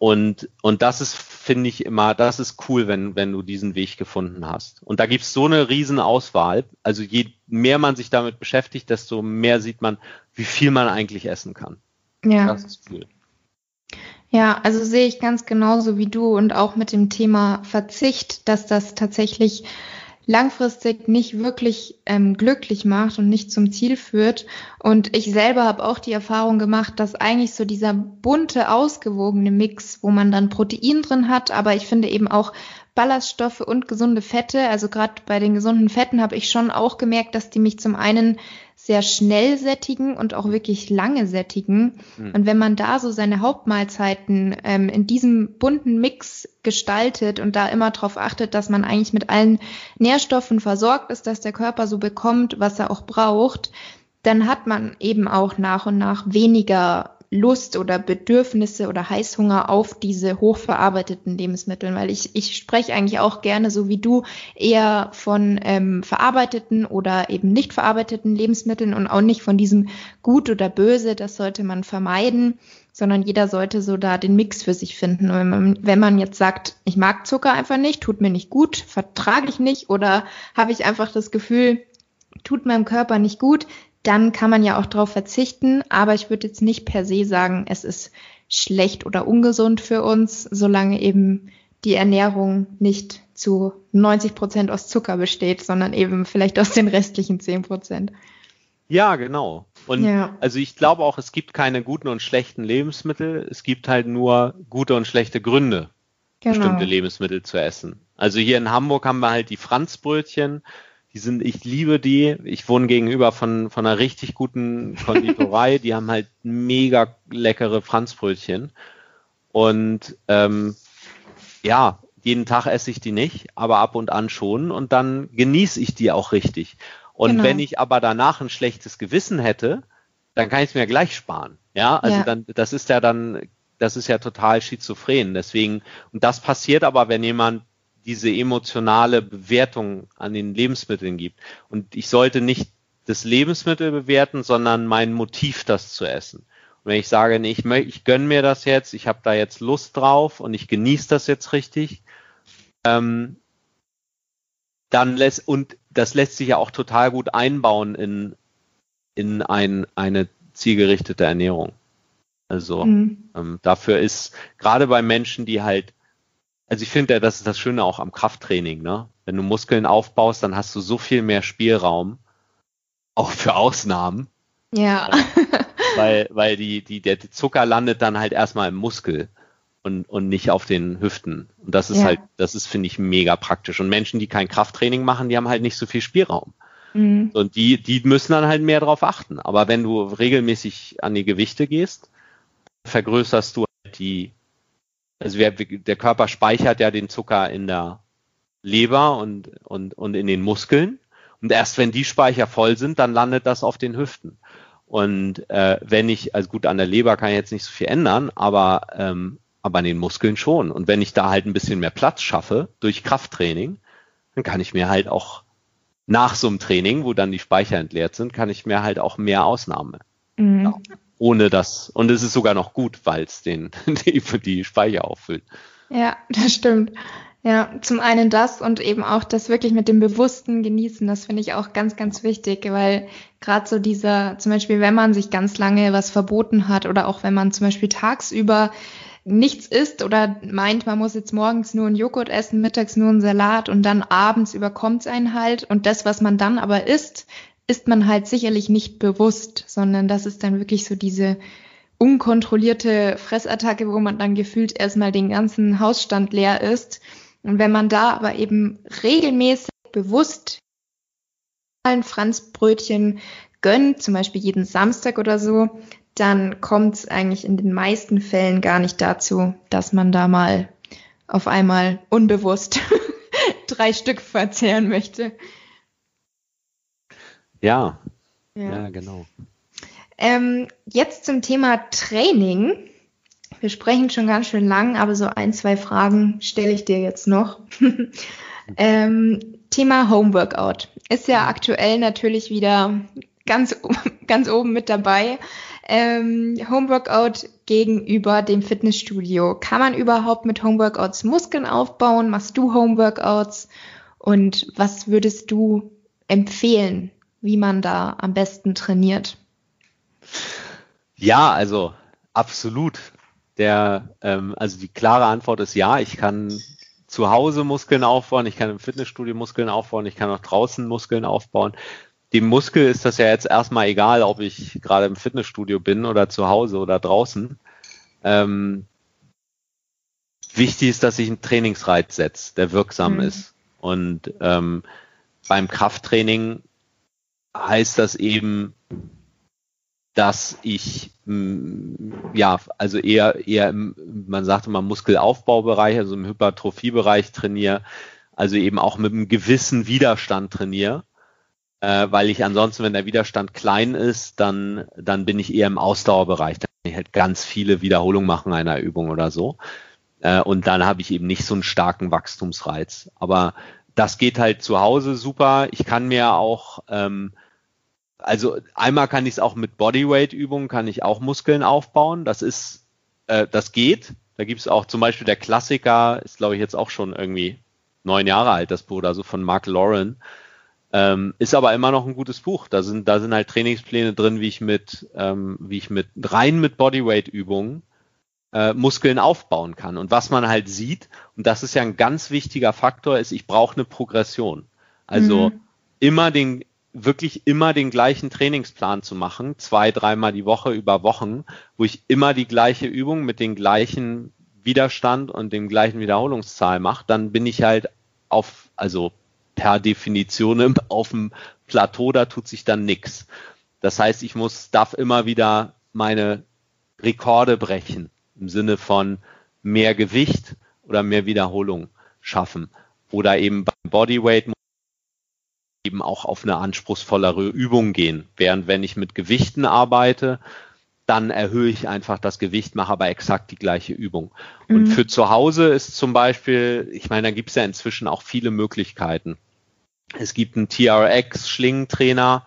Und, und das ist, finde ich immer, das ist cool, wenn, wenn du diesen Weg gefunden hast. Und da gibt's so eine riesen Auswahl. Also je mehr man sich damit beschäftigt, desto mehr sieht man, wie viel man eigentlich essen kann. Ja. Das ist cool. Ja, also sehe ich ganz genauso wie du und auch mit dem Thema Verzicht, dass das tatsächlich langfristig nicht wirklich ähm, glücklich macht und nicht zum Ziel führt. Und ich selber habe auch die Erfahrung gemacht, dass eigentlich so dieser bunte, ausgewogene Mix, wo man dann Protein drin hat, aber ich finde eben auch Ballaststoffe und gesunde Fette. Also gerade bei den gesunden Fetten habe ich schon auch gemerkt, dass die mich zum einen sehr schnell sättigen und auch wirklich lange sättigen. Mhm. Und wenn man da so seine Hauptmahlzeiten ähm, in diesem bunten Mix gestaltet und da immer darauf achtet, dass man eigentlich mit allen Nährstoffen versorgt ist, dass der Körper so bekommt, was er auch braucht, dann hat man eben auch nach und nach weniger Lust oder Bedürfnisse oder Heißhunger auf diese hochverarbeiteten Lebensmittel, weil ich, ich spreche eigentlich auch gerne, so wie du, eher von ähm, verarbeiteten oder eben nicht verarbeiteten Lebensmitteln und auch nicht von diesem gut oder böse, das sollte man vermeiden, sondern jeder sollte so da den Mix für sich finden. Und wenn man, wenn man jetzt sagt, ich mag Zucker einfach nicht, tut mir nicht gut, vertrage ich nicht oder habe ich einfach das Gefühl, tut meinem Körper nicht gut, dann kann man ja auch darauf verzichten. Aber ich würde jetzt nicht per se sagen, es ist schlecht oder ungesund für uns, solange eben die Ernährung nicht zu 90 Prozent aus Zucker besteht, sondern eben vielleicht aus den restlichen 10 Prozent. Ja, genau. Und ja. also ich glaube auch, es gibt keine guten und schlechten Lebensmittel. Es gibt halt nur gute und schlechte Gründe, genau. bestimmte Lebensmittel zu essen. Also hier in Hamburg haben wir halt die Franzbrötchen. Die sind, ich liebe die. Ich wohne gegenüber von, von einer richtig guten Konditorei. die haben halt mega leckere Franzbrötchen. Und ähm, ja, jeden Tag esse ich die nicht, aber ab und an schon. Und dann genieße ich die auch richtig. Und genau. wenn ich aber danach ein schlechtes Gewissen hätte, dann kann ich es mir gleich sparen. Ja, also ja. dann, das ist ja dann das ist ja total schizophren. Deswegen, und das passiert aber, wenn jemand diese emotionale Bewertung an den Lebensmitteln gibt. Und ich sollte nicht das Lebensmittel bewerten, sondern mein Motiv, das zu essen. Und wenn ich sage, nee, ich, ich gönne mir das jetzt, ich habe da jetzt Lust drauf und ich genieße das jetzt richtig, ähm, dann lässt, und das lässt sich ja auch total gut einbauen in, in ein, eine zielgerichtete Ernährung. Also mhm. ähm, dafür ist gerade bei Menschen, die halt, also ich finde das ist das Schöne auch am Krafttraining, ne? Wenn du Muskeln aufbaust, dann hast du so viel mehr Spielraum, auch für Ausnahmen. Ja. weil, weil die, die, der Zucker landet dann halt erstmal im Muskel und, und nicht auf den Hüften. Und das ist ja. halt, das ist, finde ich, mega praktisch. Und Menschen, die kein Krafttraining machen, die haben halt nicht so viel Spielraum. Mhm. Und die, die müssen dann halt mehr darauf achten. Aber wenn du regelmäßig an die Gewichte gehst, vergrößerst du halt die, also wer, der Körper speichert ja den Zucker in der Leber und, und, und in den Muskeln. Und erst wenn die Speicher voll sind, dann landet das auf den Hüften. Und äh, wenn ich, also gut, an der Leber kann ich jetzt nicht so viel ändern, aber ähm, aber an den Muskeln schon. Und wenn ich da halt ein bisschen mehr Platz schaffe durch Krafttraining, dann kann ich mir halt auch nach so einem Training, wo dann die Speicher entleert sind, kann ich mir halt auch mehr Ausnahme. Mhm. Ja, ohne das. Und es ist sogar noch gut, weil es den, die, die Speicher auffüllt. Ja, das stimmt. Ja, zum einen das und eben auch das wirklich mit dem bewussten Genießen, das finde ich auch ganz, ganz wichtig, weil gerade so dieser, zum Beispiel, wenn man sich ganz lange was verboten hat oder auch wenn man zum Beispiel tagsüber nichts isst oder meint, man muss jetzt morgens nur einen Joghurt essen, mittags nur einen Salat und dann abends überkommt es einen halt. Und das, was man dann aber isst, isst man halt sicherlich nicht bewusst, sondern das ist dann wirklich so diese unkontrollierte Fressattacke, wo man dann gefühlt erstmal den ganzen Hausstand leer isst. Und wenn man da aber eben regelmäßig bewusst ein Franzbrötchen gönnt, zum Beispiel jeden Samstag oder so, dann kommt es eigentlich in den meisten Fällen gar nicht dazu, dass man da mal auf einmal unbewusst drei Stück verzehren möchte. Ja, ja, ja genau. Ähm, jetzt zum Thema Training. Wir sprechen schon ganz schön lang, aber so ein, zwei Fragen stelle ich dir jetzt noch. ähm, Thema Homeworkout ist ja aktuell natürlich wieder ganz, ganz oben mit dabei ähm, Homeworkout gegenüber dem Fitnessstudio. Kann man überhaupt mit Homeworkouts Muskeln aufbauen? Machst du Homeworkouts? Und was würdest du empfehlen, wie man da am besten trainiert? Ja, also absolut. Der, ähm, also die klare Antwort ist ja. Ich kann zu Hause Muskeln aufbauen, ich kann im Fitnessstudio Muskeln aufbauen, ich kann auch draußen Muskeln aufbauen dem Muskel ist das ja jetzt erstmal egal, ob ich gerade im Fitnessstudio bin oder zu Hause oder draußen. Ähm, wichtig ist, dass ich einen Trainingsreiz setze, der wirksam mhm. ist. Und ähm, beim Krafttraining heißt das eben, dass ich ja, also eher eher im, man sagte mal Muskelaufbaubereich, also im Hypertrophiebereich trainiere, also eben auch mit einem gewissen Widerstand trainiere äh, weil ich ansonsten, wenn der Widerstand klein ist, dann, dann bin ich eher im Ausdauerbereich. Dann kann ich halt ganz viele Wiederholungen machen einer Übung oder so. Äh, und dann habe ich eben nicht so einen starken Wachstumsreiz. Aber das geht halt zu Hause super. Ich kann mir auch, ähm, also einmal kann ich es auch mit Bodyweight-Übungen, kann ich auch Muskeln aufbauen. Das ist, äh, das geht. Da gibt es auch zum Beispiel der Klassiker, ist glaube ich jetzt auch schon irgendwie neun Jahre alt, das Buch oder so von Mark Lauren. Ähm, ist aber immer noch ein gutes Buch. Da sind, da sind halt Trainingspläne drin, wie ich mit, ähm, wie ich mit rein mit Bodyweight-Übungen äh, Muskeln aufbauen kann. Und was man halt sieht, und das ist ja ein ganz wichtiger Faktor, ist, ich brauche eine Progression. Also mhm. immer den, wirklich immer den gleichen Trainingsplan zu machen, zwei, dreimal die Woche über Wochen, wo ich immer die gleiche Übung mit den gleichen Widerstand und dem gleichen Wiederholungszahl mache, dann bin ich halt auf, also per Definition auf dem Plateau, da tut sich dann nichts. Das heißt, ich muss, darf immer wieder meine Rekorde brechen im Sinne von mehr Gewicht oder mehr Wiederholung schaffen. Oder eben beim Bodyweight eben auch auf eine anspruchsvollere Übung gehen. Während wenn ich mit Gewichten arbeite, dann erhöhe ich einfach das Gewicht, mache aber exakt die gleiche Übung. Und mhm. für zu Hause ist zum Beispiel, ich meine, da gibt es ja inzwischen auch viele Möglichkeiten. Es gibt einen TRX-Schlingentrainer,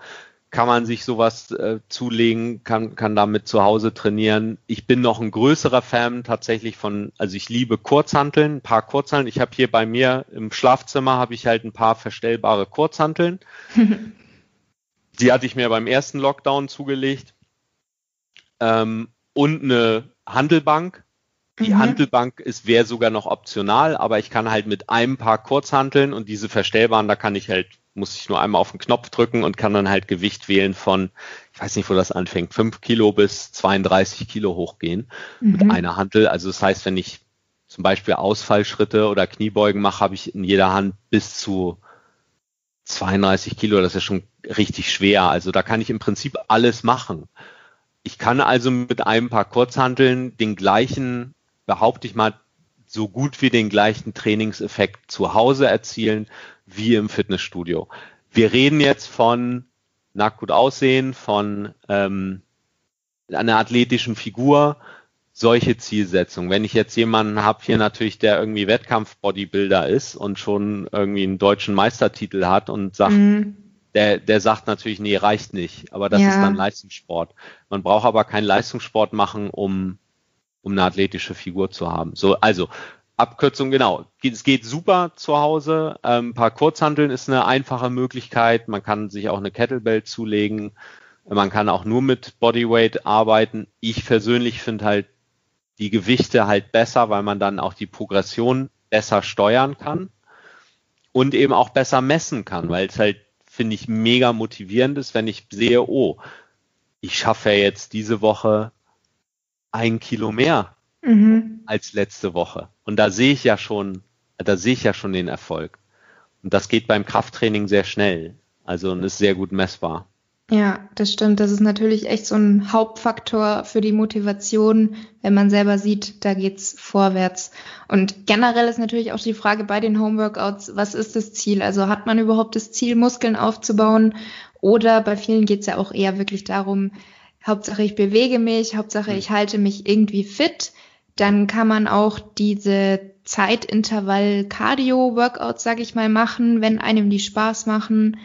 kann man sich sowas äh, zulegen, kann, kann damit zu Hause trainieren. Ich bin noch ein größerer Fan tatsächlich von, also ich liebe Kurzhanteln, ein paar Kurzhanteln. Ich habe hier bei mir im Schlafzimmer habe ich halt ein paar verstellbare Kurzhanteln. Die hatte ich mir beim ersten Lockdown zugelegt. Ähm, und eine Handelbank. Die mhm. Handelbank ist wäre sogar noch optional, aber ich kann halt mit einem Paar Kurzhanteln und diese verstellbaren, da kann ich halt muss ich nur einmal auf den Knopf drücken und kann dann halt Gewicht wählen von, ich weiß nicht, wo das anfängt, 5 Kilo bis 32 Kilo hochgehen mhm. mit einer Handel. Also das heißt, wenn ich zum Beispiel Ausfallschritte oder Kniebeugen mache, habe ich in jeder Hand bis zu 32 Kilo. Das ist ja schon richtig schwer. Also da kann ich im Prinzip alles machen. Ich kann also mit einem paar Kurzhanteln den gleichen, behaupte ich mal, so gut wie den gleichen Trainingseffekt zu Hause erzielen wie im Fitnessstudio. Wir reden jetzt von nackt gut aussehen, von ähm, einer athletischen Figur, solche Zielsetzungen. Wenn ich jetzt jemanden habe hier natürlich, der irgendwie Wettkampf-Bodybuilder ist und schon irgendwie einen deutschen Meistertitel hat und sagt, mhm. der, der sagt natürlich, nee, reicht nicht. Aber das ja. ist dann Leistungssport. Man braucht aber keinen Leistungssport machen, um um eine athletische Figur zu haben. So, also Abkürzung, genau. Es geht super zu Hause. Ähm, ein paar Kurzhanteln ist eine einfache Möglichkeit. Man kann sich auch eine Kettlebell zulegen. Man kann auch nur mit Bodyweight arbeiten. Ich persönlich finde halt die Gewichte halt besser, weil man dann auch die Progression besser steuern kann und eben auch besser messen kann, weil es halt, finde ich, mega motivierend ist, wenn ich sehe, oh, ich schaffe ja jetzt diese Woche ein Kilo mehr mhm. als letzte Woche. Und da sehe ich ja schon, da sehe ich ja schon den Erfolg. Und das geht beim Krafttraining sehr schnell. Also und ist sehr gut messbar. Ja, das stimmt. Das ist natürlich echt so ein Hauptfaktor für die Motivation, wenn man selber sieht, da geht's vorwärts. Und generell ist natürlich auch die Frage bei den Homeworkouts, was ist das Ziel? Also hat man überhaupt das Ziel, Muskeln aufzubauen? Oder bei vielen geht's ja auch eher wirklich darum, Hauptsache ich bewege mich, Hauptsache mhm. ich halte mich irgendwie fit. Dann kann man auch diese Zeitintervall Cardio Workouts, sage ich mal, machen, wenn einem die Spaß machen.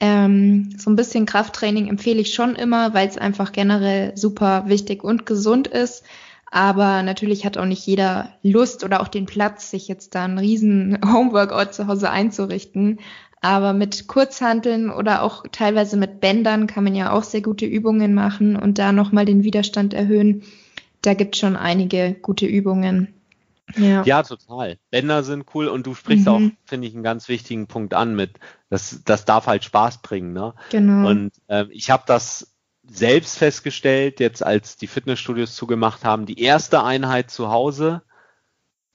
Ähm, so ein bisschen Krafttraining empfehle ich schon immer, weil es einfach generell super wichtig und gesund ist. Aber natürlich hat auch nicht jeder Lust oder auch den Platz, sich jetzt da einen riesen Homeworkout zu Hause einzurichten. Aber mit Kurzhanteln oder auch teilweise mit Bändern kann man ja auch sehr gute Übungen machen und da nochmal den Widerstand erhöhen. Da gibt schon einige gute Übungen. Ja. ja, total. Bänder sind cool und du sprichst mhm. auch, finde ich, einen ganz wichtigen Punkt an mit, das, das darf halt Spaß bringen. Ne? Genau. Und äh, ich habe das selbst festgestellt, jetzt als die Fitnessstudios zugemacht haben, die erste Einheit zu Hause,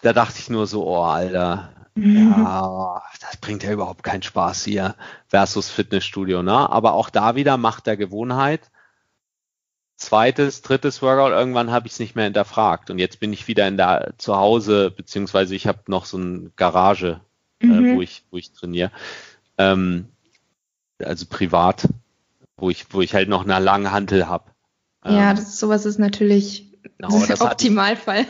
da dachte ich nur so, oh Alter. Ja, das bringt ja überhaupt keinen Spaß hier versus Fitnessstudio, ne? Aber auch da wieder Macht der Gewohnheit. Zweites, drittes Workout, irgendwann habe ich es nicht mehr hinterfragt. Und jetzt bin ich wieder in der zu Hause, beziehungsweise ich habe noch so eine Garage, äh, mhm. äh, wo ich, wo ich trainiere. Ähm, also privat, wo ich, wo ich halt noch eine lange Hantel habe. Ja, ähm, das, sowas ist natürlich genau, das Optimalfall.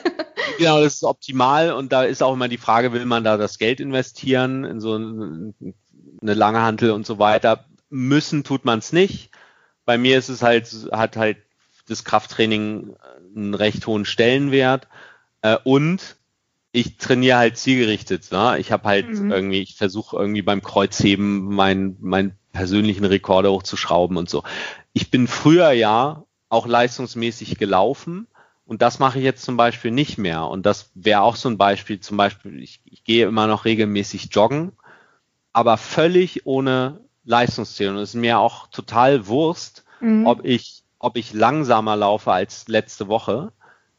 genau, das ist optimal und da ist auch immer die Frage, will man da das Geld investieren in so eine lange Hantel und so weiter? Müssen tut man es nicht. Bei mir ist es halt, hat halt das Krafttraining einen recht hohen Stellenwert äh, und ich trainiere halt zielgerichtet. Ne? Ich habe halt mhm. irgendwie, ich versuche irgendwie beim Kreuzheben meinen mein persönlichen Rekorde hochzuschrauben und so. Ich bin früher ja auch leistungsmäßig gelaufen und das mache ich jetzt zum Beispiel nicht mehr. Und das wäre auch so ein Beispiel. Zum Beispiel, ich, ich gehe immer noch regelmäßig joggen, aber völlig ohne Leistungsziel. Und es ist mir auch total Wurst, mhm. ob ich, ob ich langsamer laufe als letzte Woche.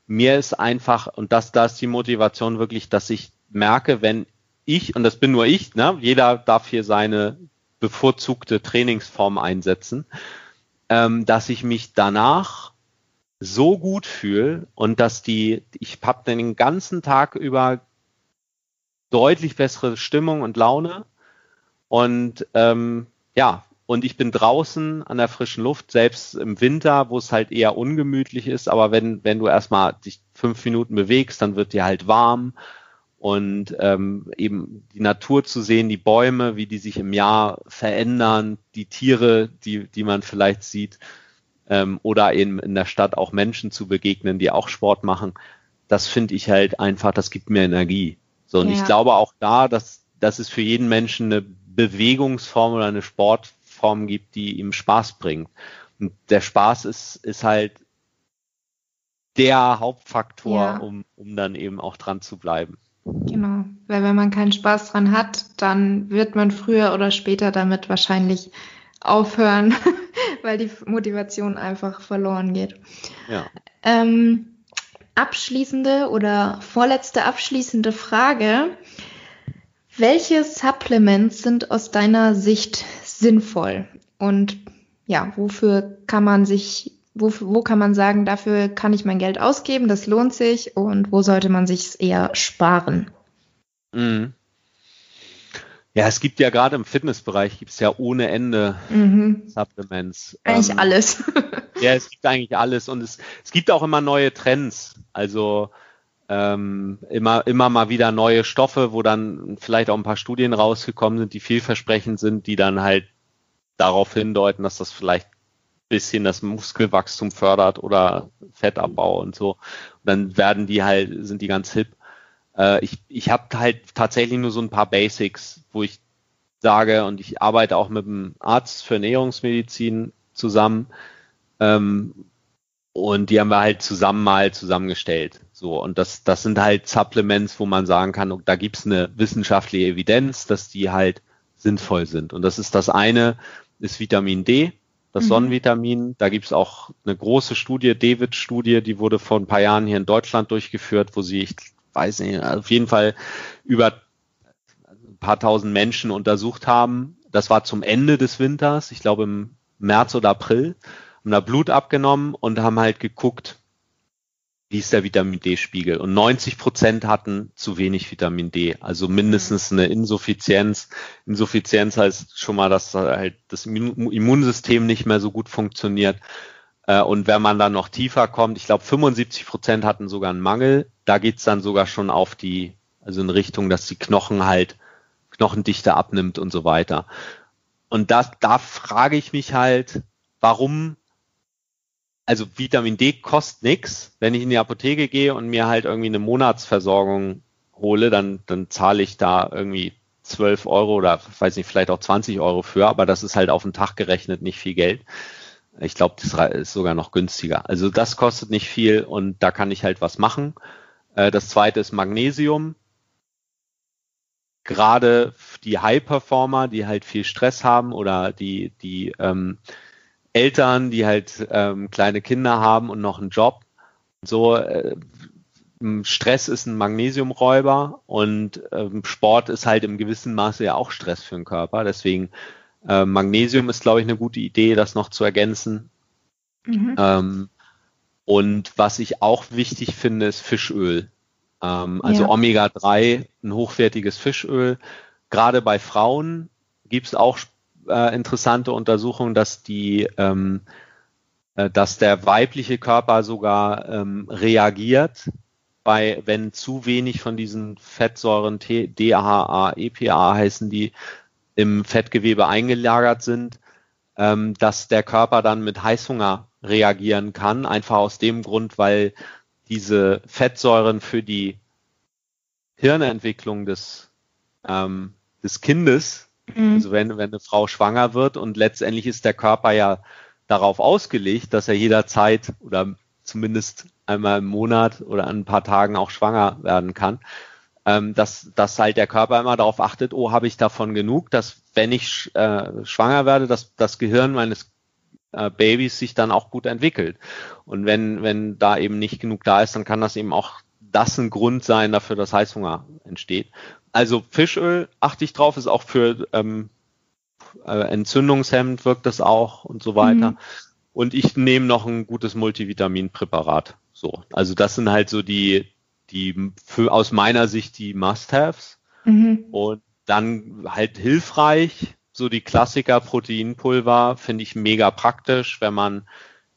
Mir ist einfach, und das, da ist die Motivation wirklich, dass ich merke, wenn ich, und das bin nur ich, ne, jeder darf hier seine bevorzugte Trainingsform einsetzen, ähm, dass ich mich danach so gut fühle und dass die, ich habe den ganzen Tag über deutlich bessere Stimmung und Laune und ähm, ja, und ich bin draußen an der frischen Luft, selbst im Winter, wo es halt eher ungemütlich ist. Aber wenn, wenn du erstmal dich fünf Minuten bewegst, dann wird dir halt warm. Und ähm, eben die Natur zu sehen, die Bäume, wie die sich im Jahr verändern, die Tiere, die, die man vielleicht sieht, ähm, oder eben in der Stadt auch Menschen zu begegnen, die auch Sport machen, das finde ich halt einfach, das gibt mir Energie. So, und ja. ich glaube auch da, dass, dass es für jeden Menschen eine Bewegungsform oder eine Sport, Form gibt, die ihm Spaß bringt. Und der Spaß ist, ist halt der Hauptfaktor, ja. um, um dann eben auch dran zu bleiben. Genau, weil wenn man keinen Spaß dran hat, dann wird man früher oder später damit wahrscheinlich aufhören, weil die Motivation einfach verloren geht. Ja. Ähm, abschließende oder vorletzte abschließende Frage. Welche Supplements sind aus deiner Sicht sinnvoll? Und ja, wofür kann man sich, wo, wo kann man sagen, dafür kann ich mein Geld ausgeben, das lohnt sich und wo sollte man sich eher sparen? Mhm. Ja, es gibt ja gerade im Fitnessbereich gibt es ja ohne Ende mhm. Supplements. Eigentlich ähm, alles. ja, es gibt eigentlich alles und es, es gibt auch immer neue Trends. Also ähm, immer, immer mal wieder neue Stoffe, wo dann vielleicht auch ein paar Studien rausgekommen sind, die vielversprechend sind, die dann halt darauf hindeuten, dass das vielleicht ein bisschen das Muskelwachstum fördert oder Fettabbau und so. Und dann werden die halt, sind die ganz hip. Äh, ich ich habe halt tatsächlich nur so ein paar Basics, wo ich sage, und ich arbeite auch mit einem Arzt für Ernährungsmedizin zusammen, ähm, und die haben wir halt zusammen mal zusammengestellt. So, und das, das sind halt Supplements, wo man sagen kann, da gibt's eine wissenschaftliche Evidenz, dass die halt sinnvoll sind. Und das ist das eine, ist Vitamin D, das mhm. Sonnenvitamin. Da gibt's auch eine große Studie, David-Studie, die wurde vor ein paar Jahren hier in Deutschland durchgeführt, wo sie, ich weiß nicht, auf jeden Fall über ein paar tausend Menschen untersucht haben. Das war zum Ende des Winters, ich glaube im März oder April haben da Blut abgenommen und haben halt geguckt, wie ist der Vitamin D-Spiegel. Und 90 Prozent hatten zu wenig Vitamin D, also mindestens eine Insuffizienz. Insuffizienz heißt schon mal, dass halt das Immunsystem nicht mehr so gut funktioniert. Äh, und wenn man dann noch tiefer kommt, ich glaube 75 Prozent hatten sogar einen Mangel. Da geht's dann sogar schon auf die, also in Richtung, dass die Knochen halt, Knochendichte abnimmt und so weiter. Und das, da frage ich mich halt, warum also Vitamin D kostet nichts. Wenn ich in die Apotheke gehe und mir halt irgendwie eine Monatsversorgung hole, dann, dann zahle ich da irgendwie 12 Euro oder weiß nicht, vielleicht auch 20 Euro für, aber das ist halt auf den Tag gerechnet nicht viel Geld. Ich glaube, das ist sogar noch günstiger. Also das kostet nicht viel und da kann ich halt was machen. Äh, das zweite ist Magnesium. Gerade die High-Performer, die halt viel Stress haben oder die, die ähm, Eltern, die halt ähm, kleine Kinder haben und noch einen Job. So äh, Stress ist ein Magnesiumräuber und ähm, Sport ist halt im gewissen Maße ja auch Stress für den Körper. Deswegen äh, Magnesium ist, glaube ich, eine gute Idee, das noch zu ergänzen. Mhm. Ähm, und was ich auch wichtig finde, ist Fischöl. Ähm, also ja. Omega-3, ein hochwertiges Fischöl. Gerade bei Frauen gibt es auch äh, interessante Untersuchung, dass die, ähm, äh, dass der weibliche Körper sogar ähm, reagiert bei, wenn zu wenig von diesen Fettsäuren T, DHA, EPA heißen die, im Fettgewebe eingelagert sind, ähm, dass der Körper dann mit Heißhunger reagieren kann, einfach aus dem Grund, weil diese Fettsäuren für die Hirnentwicklung des, ähm, des Kindes Mhm. Also wenn, wenn eine Frau schwanger wird und letztendlich ist der Körper ja darauf ausgelegt, dass er jederzeit oder zumindest einmal im Monat oder an ein paar Tagen auch schwanger werden kann, ähm, dass, dass halt der Körper immer darauf achtet, oh, habe ich davon genug, dass wenn ich äh, schwanger werde, dass das Gehirn meines äh, Babys sich dann auch gut entwickelt. Und wenn, wenn da eben nicht genug da ist, dann kann das eben auch das ein Grund sein dafür, dass Heißhunger entsteht. Also Fischöl achte ich drauf, ist auch für ähm, äh, Entzündungshemmend wirkt das auch und so weiter. Mhm. Und ich nehme noch ein gutes Multivitaminpräparat. So, also das sind halt so die, die für aus meiner Sicht die Must-haves. Mhm. Und dann halt hilfreich, so die Klassiker Proteinpulver, finde ich mega praktisch, wenn man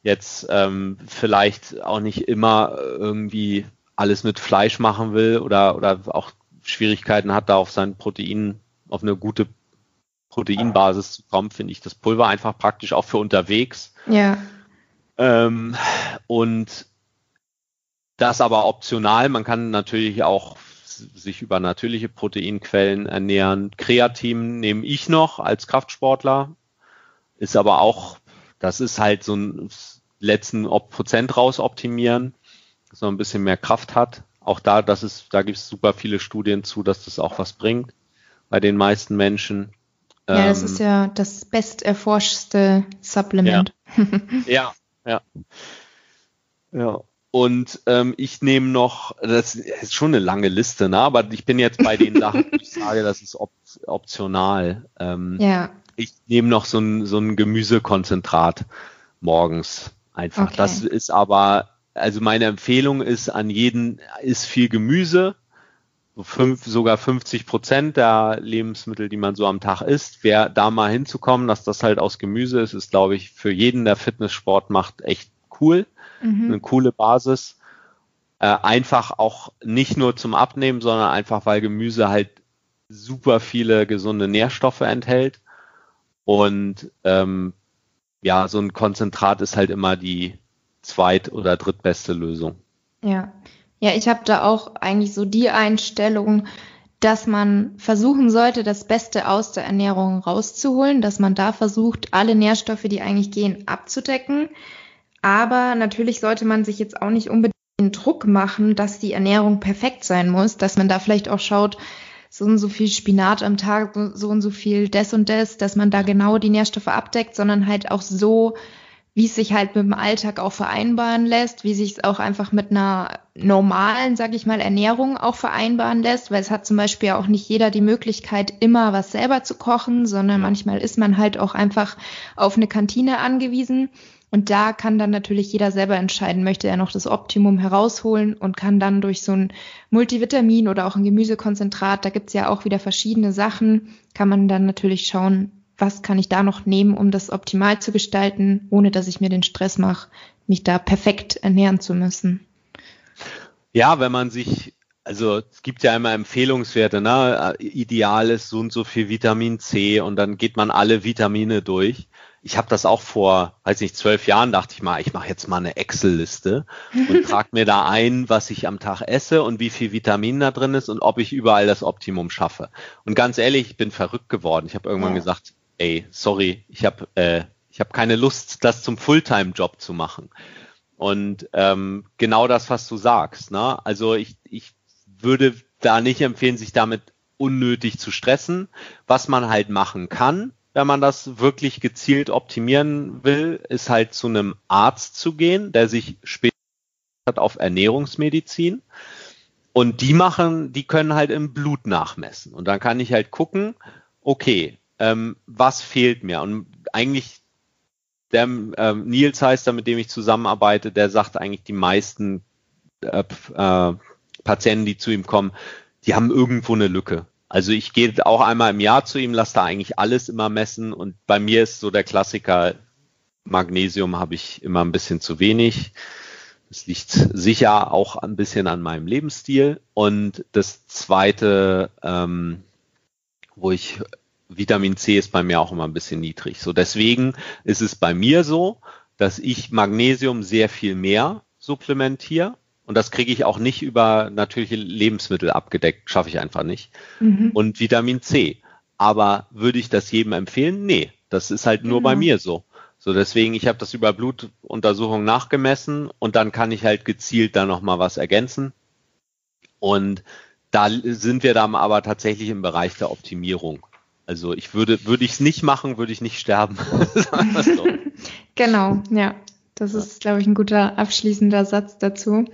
jetzt ähm, vielleicht auch nicht immer irgendwie alles mit Fleisch machen will oder, oder auch Schwierigkeiten hat, da auf sein Protein, auf eine gute Proteinbasis zu kommen, finde ich das Pulver einfach praktisch auch für unterwegs. Ja. Ähm, und das aber optional. Man kann natürlich auch sich über natürliche Proteinquellen ernähren. Kreatin nehme ich noch als Kraftsportler. Ist aber auch, das ist halt so ein letzten Prozent raus optimieren, dass man ein bisschen mehr Kraft hat. Auch da, das ist, da gibt es super viele Studien zu, dass das auch was bringt bei den meisten Menschen. Ja, das ähm, ist ja das besterforschte Supplement. Ja, ja. Ja. ja. Und ähm, ich nehme noch, das ist schon eine lange Liste, ne? aber ich bin jetzt bei den Sachen, ich sage, das ist op optional. Ähm, ja. Ich nehme noch so ein, so ein Gemüsekonzentrat morgens einfach. Okay. Das ist aber, also meine Empfehlung ist an jeden, ist viel Gemüse, fünf, sogar 50 Prozent der Lebensmittel, die man so am Tag isst. Wer da mal hinzukommen, dass das halt aus Gemüse ist, ist, glaube ich, für jeden, der Fitnesssport macht, echt cool. Mhm. Eine coole Basis. Äh, einfach auch nicht nur zum Abnehmen, sondern einfach, weil Gemüse halt super viele gesunde Nährstoffe enthält. Und ähm, ja, so ein Konzentrat ist halt immer die zweit- oder drittbeste Lösung. Ja, ja, ich habe da auch eigentlich so die Einstellung, dass man versuchen sollte, das Beste aus der Ernährung rauszuholen, dass man da versucht, alle Nährstoffe, die eigentlich gehen, abzudecken. Aber natürlich sollte man sich jetzt auch nicht unbedingt den Druck machen, dass die Ernährung perfekt sein muss, dass man da vielleicht auch schaut, so und so viel Spinat am Tag, so und so viel des und des, dass man da genau die Nährstoffe abdeckt, sondern halt auch so, wie es sich halt mit dem Alltag auch vereinbaren lässt, wie sich es auch einfach mit einer normalen, sag ich mal, Ernährung auch vereinbaren lässt, weil es hat zum Beispiel auch nicht jeder die Möglichkeit, immer was selber zu kochen, sondern manchmal ist man halt auch einfach auf eine Kantine angewiesen. Und da kann dann natürlich jeder selber entscheiden, möchte er noch das Optimum herausholen und kann dann durch so ein Multivitamin oder auch ein Gemüsekonzentrat, da gibt's ja auch wieder verschiedene Sachen, kann man dann natürlich schauen, was kann ich da noch nehmen, um das optimal zu gestalten, ohne dass ich mir den Stress mache, mich da perfekt ernähren zu müssen. Ja, wenn man sich, also es gibt ja immer Empfehlungswerte, ne? Ideal ist so und so viel Vitamin C und dann geht man alle Vitamine durch ich habe das auch vor, weiß nicht, zwölf Jahren dachte ich mal, ich mache jetzt mal eine Excel-Liste und trage mir da ein, was ich am Tag esse und wie viel Vitamin da drin ist und ob ich überall das Optimum schaffe. Und ganz ehrlich, ich bin verrückt geworden. Ich habe irgendwann ja. gesagt, ey, sorry, ich habe äh, ich habe keine Lust, das zum Fulltime-Job zu machen. Und ähm, genau das, was du sagst. Ne? Also ich, ich würde da nicht empfehlen, sich damit unnötig zu stressen. Was man halt machen kann, wenn man das wirklich gezielt optimieren will, ist halt zu einem Arzt zu gehen, der sich spezialisiert hat auf Ernährungsmedizin. Und die machen, die können halt im Blut nachmessen. Und dann kann ich halt gucken, okay, ähm, was fehlt mir? Und eigentlich der ähm, Nils heißt er, mit dem ich zusammenarbeite, der sagt eigentlich die meisten äh, äh, Patienten, die zu ihm kommen, die haben irgendwo eine Lücke. Also ich gehe auch einmal im Jahr zu ihm, lasse da eigentlich alles immer messen und bei mir ist so der Klassiker, Magnesium habe ich immer ein bisschen zu wenig. Das liegt sicher auch ein bisschen an meinem Lebensstil. Und das zweite, ähm, wo ich Vitamin C ist bei mir auch immer ein bisschen niedrig. So deswegen ist es bei mir so, dass ich Magnesium sehr viel mehr supplementiere und das kriege ich auch nicht über natürliche Lebensmittel abgedeckt, schaffe ich einfach nicht. Mhm. Und Vitamin C. Aber würde ich das jedem empfehlen? Nee, das ist halt nur mhm. bei mir so. So deswegen, ich habe das über Blutuntersuchungen nachgemessen und dann kann ich halt gezielt da nochmal was ergänzen. Und da sind wir dann aber tatsächlich im Bereich der Optimierung. Also ich würde, würde ich es nicht machen, würde ich nicht sterben. so. Genau, ja. Das ist, glaube ich, ein guter abschließender Satz dazu.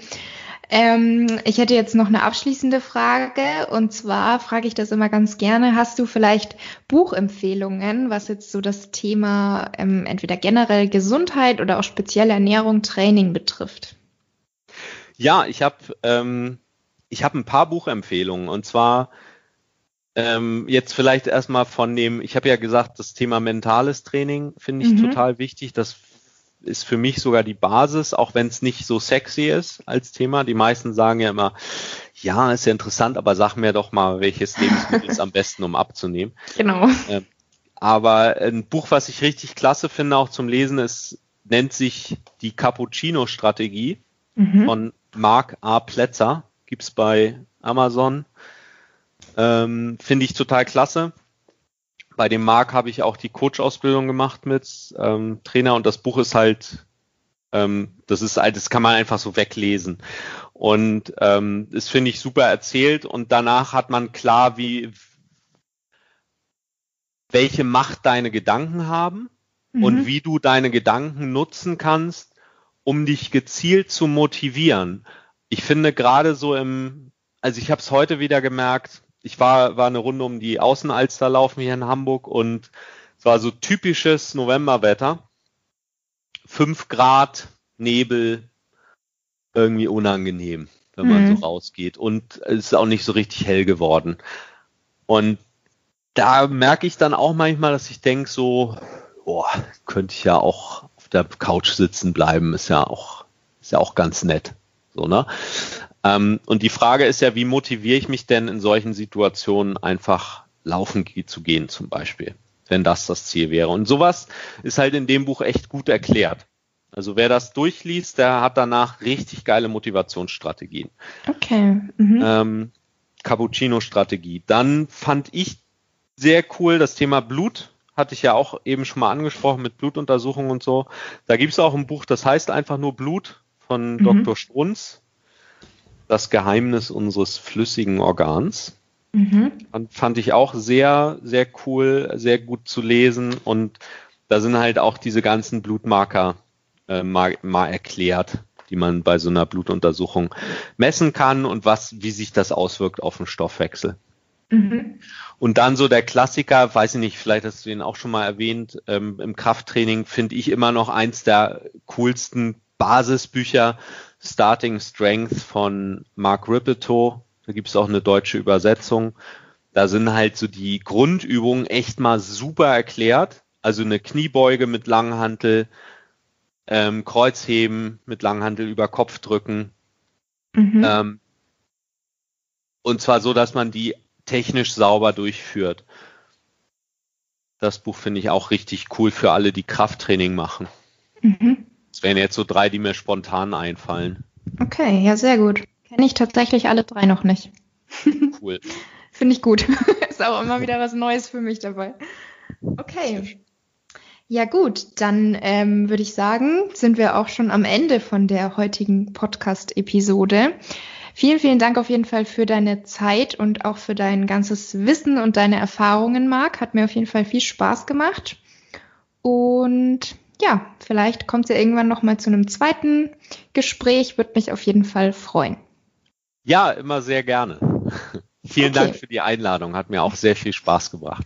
Ähm, ich hätte jetzt noch eine abschließende Frage und zwar frage ich das immer ganz gerne. Hast du vielleicht Buchempfehlungen, was jetzt so das Thema ähm, entweder generell Gesundheit oder auch spezielle Ernährung, Training betrifft? Ja, ich habe ähm, ich habe ein paar Buchempfehlungen und zwar ähm, jetzt vielleicht erstmal von dem, ich habe ja gesagt, das Thema mentales Training finde ich mhm. total wichtig. Das ist für mich sogar die Basis, auch wenn es nicht so sexy ist als Thema. Die meisten sagen ja immer, ja, ist ja interessant, aber sag mir doch mal, welches Lebensmittel ist am besten, um abzunehmen. Genau. Ähm, aber ein Buch, was ich richtig klasse finde, auch zum Lesen, ist, nennt sich die Cappuccino-Strategie mhm. von Mark A. Plätzer. Gibt's bei Amazon. Ähm, finde ich total klasse. Bei dem Mark habe ich auch die Coach-Ausbildung gemacht mit ähm, Trainer und das Buch ist halt, ähm, das ist halt, das kann man einfach so weglesen. Und ähm, das finde ich super erzählt und danach hat man klar, wie welche Macht deine Gedanken haben mhm. und wie du deine Gedanken nutzen kannst, um dich gezielt zu motivieren. Ich finde gerade so im, also ich habe es heute wieder gemerkt, ich war, war eine Runde um die Außenalster laufen hier in Hamburg und es war so typisches Novemberwetter. Fünf Grad, Nebel, irgendwie unangenehm, wenn man mhm. so rausgeht. Und es ist auch nicht so richtig hell geworden. Und da merke ich dann auch manchmal, dass ich denke, so, boah, könnte ich ja auch auf der Couch sitzen bleiben, ist ja auch, ist ja auch ganz nett. So, ne? Ähm, und die Frage ist ja, wie motiviere ich mich denn in solchen Situationen einfach laufen zu gehen zum Beispiel, wenn das das Ziel wäre. Und sowas ist halt in dem Buch echt gut erklärt. Also wer das durchliest, der hat danach richtig geile Motivationsstrategien. Okay. Mhm. Ähm, Cappuccino-Strategie. Dann fand ich sehr cool das Thema Blut. Hatte ich ja auch eben schon mal angesprochen mit Blutuntersuchungen und so. Da gibt es auch ein Buch, das heißt einfach nur Blut von mhm. Dr. Strunz. Das Geheimnis unseres flüssigen Organs. Mhm. Fand ich auch sehr, sehr cool, sehr gut zu lesen. Und da sind halt auch diese ganzen Blutmarker äh, mal, mal erklärt, die man bei so einer Blutuntersuchung messen kann und was, wie sich das auswirkt auf den Stoffwechsel. Mhm. Und dann so der Klassiker, weiß ich nicht, vielleicht hast du ihn auch schon mal erwähnt, ähm, im Krafttraining finde ich immer noch eins der coolsten Basisbücher, Starting Strength von Mark Rippetoe. Da gibt es auch eine deutsche Übersetzung. Da sind halt so die Grundübungen echt mal super erklärt. Also eine Kniebeuge mit Langhantel, ähm, Kreuzheben mit Langhantel über Kopf drücken. Mhm. Ähm, und zwar so, dass man die technisch sauber durchführt. Das Buch finde ich auch richtig cool für alle, die Krafttraining machen. Mhm. Das wären jetzt so drei, die mir spontan einfallen. Okay, ja, sehr gut. Kenne ich tatsächlich alle drei noch nicht. Cool. Finde ich gut. Ist auch immer wieder was Neues für mich dabei. Okay. Ja gut, dann ähm, würde ich sagen, sind wir auch schon am Ende von der heutigen Podcast-Episode. Vielen, vielen Dank auf jeden Fall für deine Zeit und auch für dein ganzes Wissen und deine Erfahrungen, Marc. Hat mir auf jeden Fall viel Spaß gemacht. Und ja, vielleicht kommt es ja irgendwann noch mal zu einem zweiten Gespräch. Würde mich auf jeden Fall freuen. Ja, immer sehr gerne. Vielen okay. Dank für die Einladung. Hat mir auch sehr viel Spaß gebracht.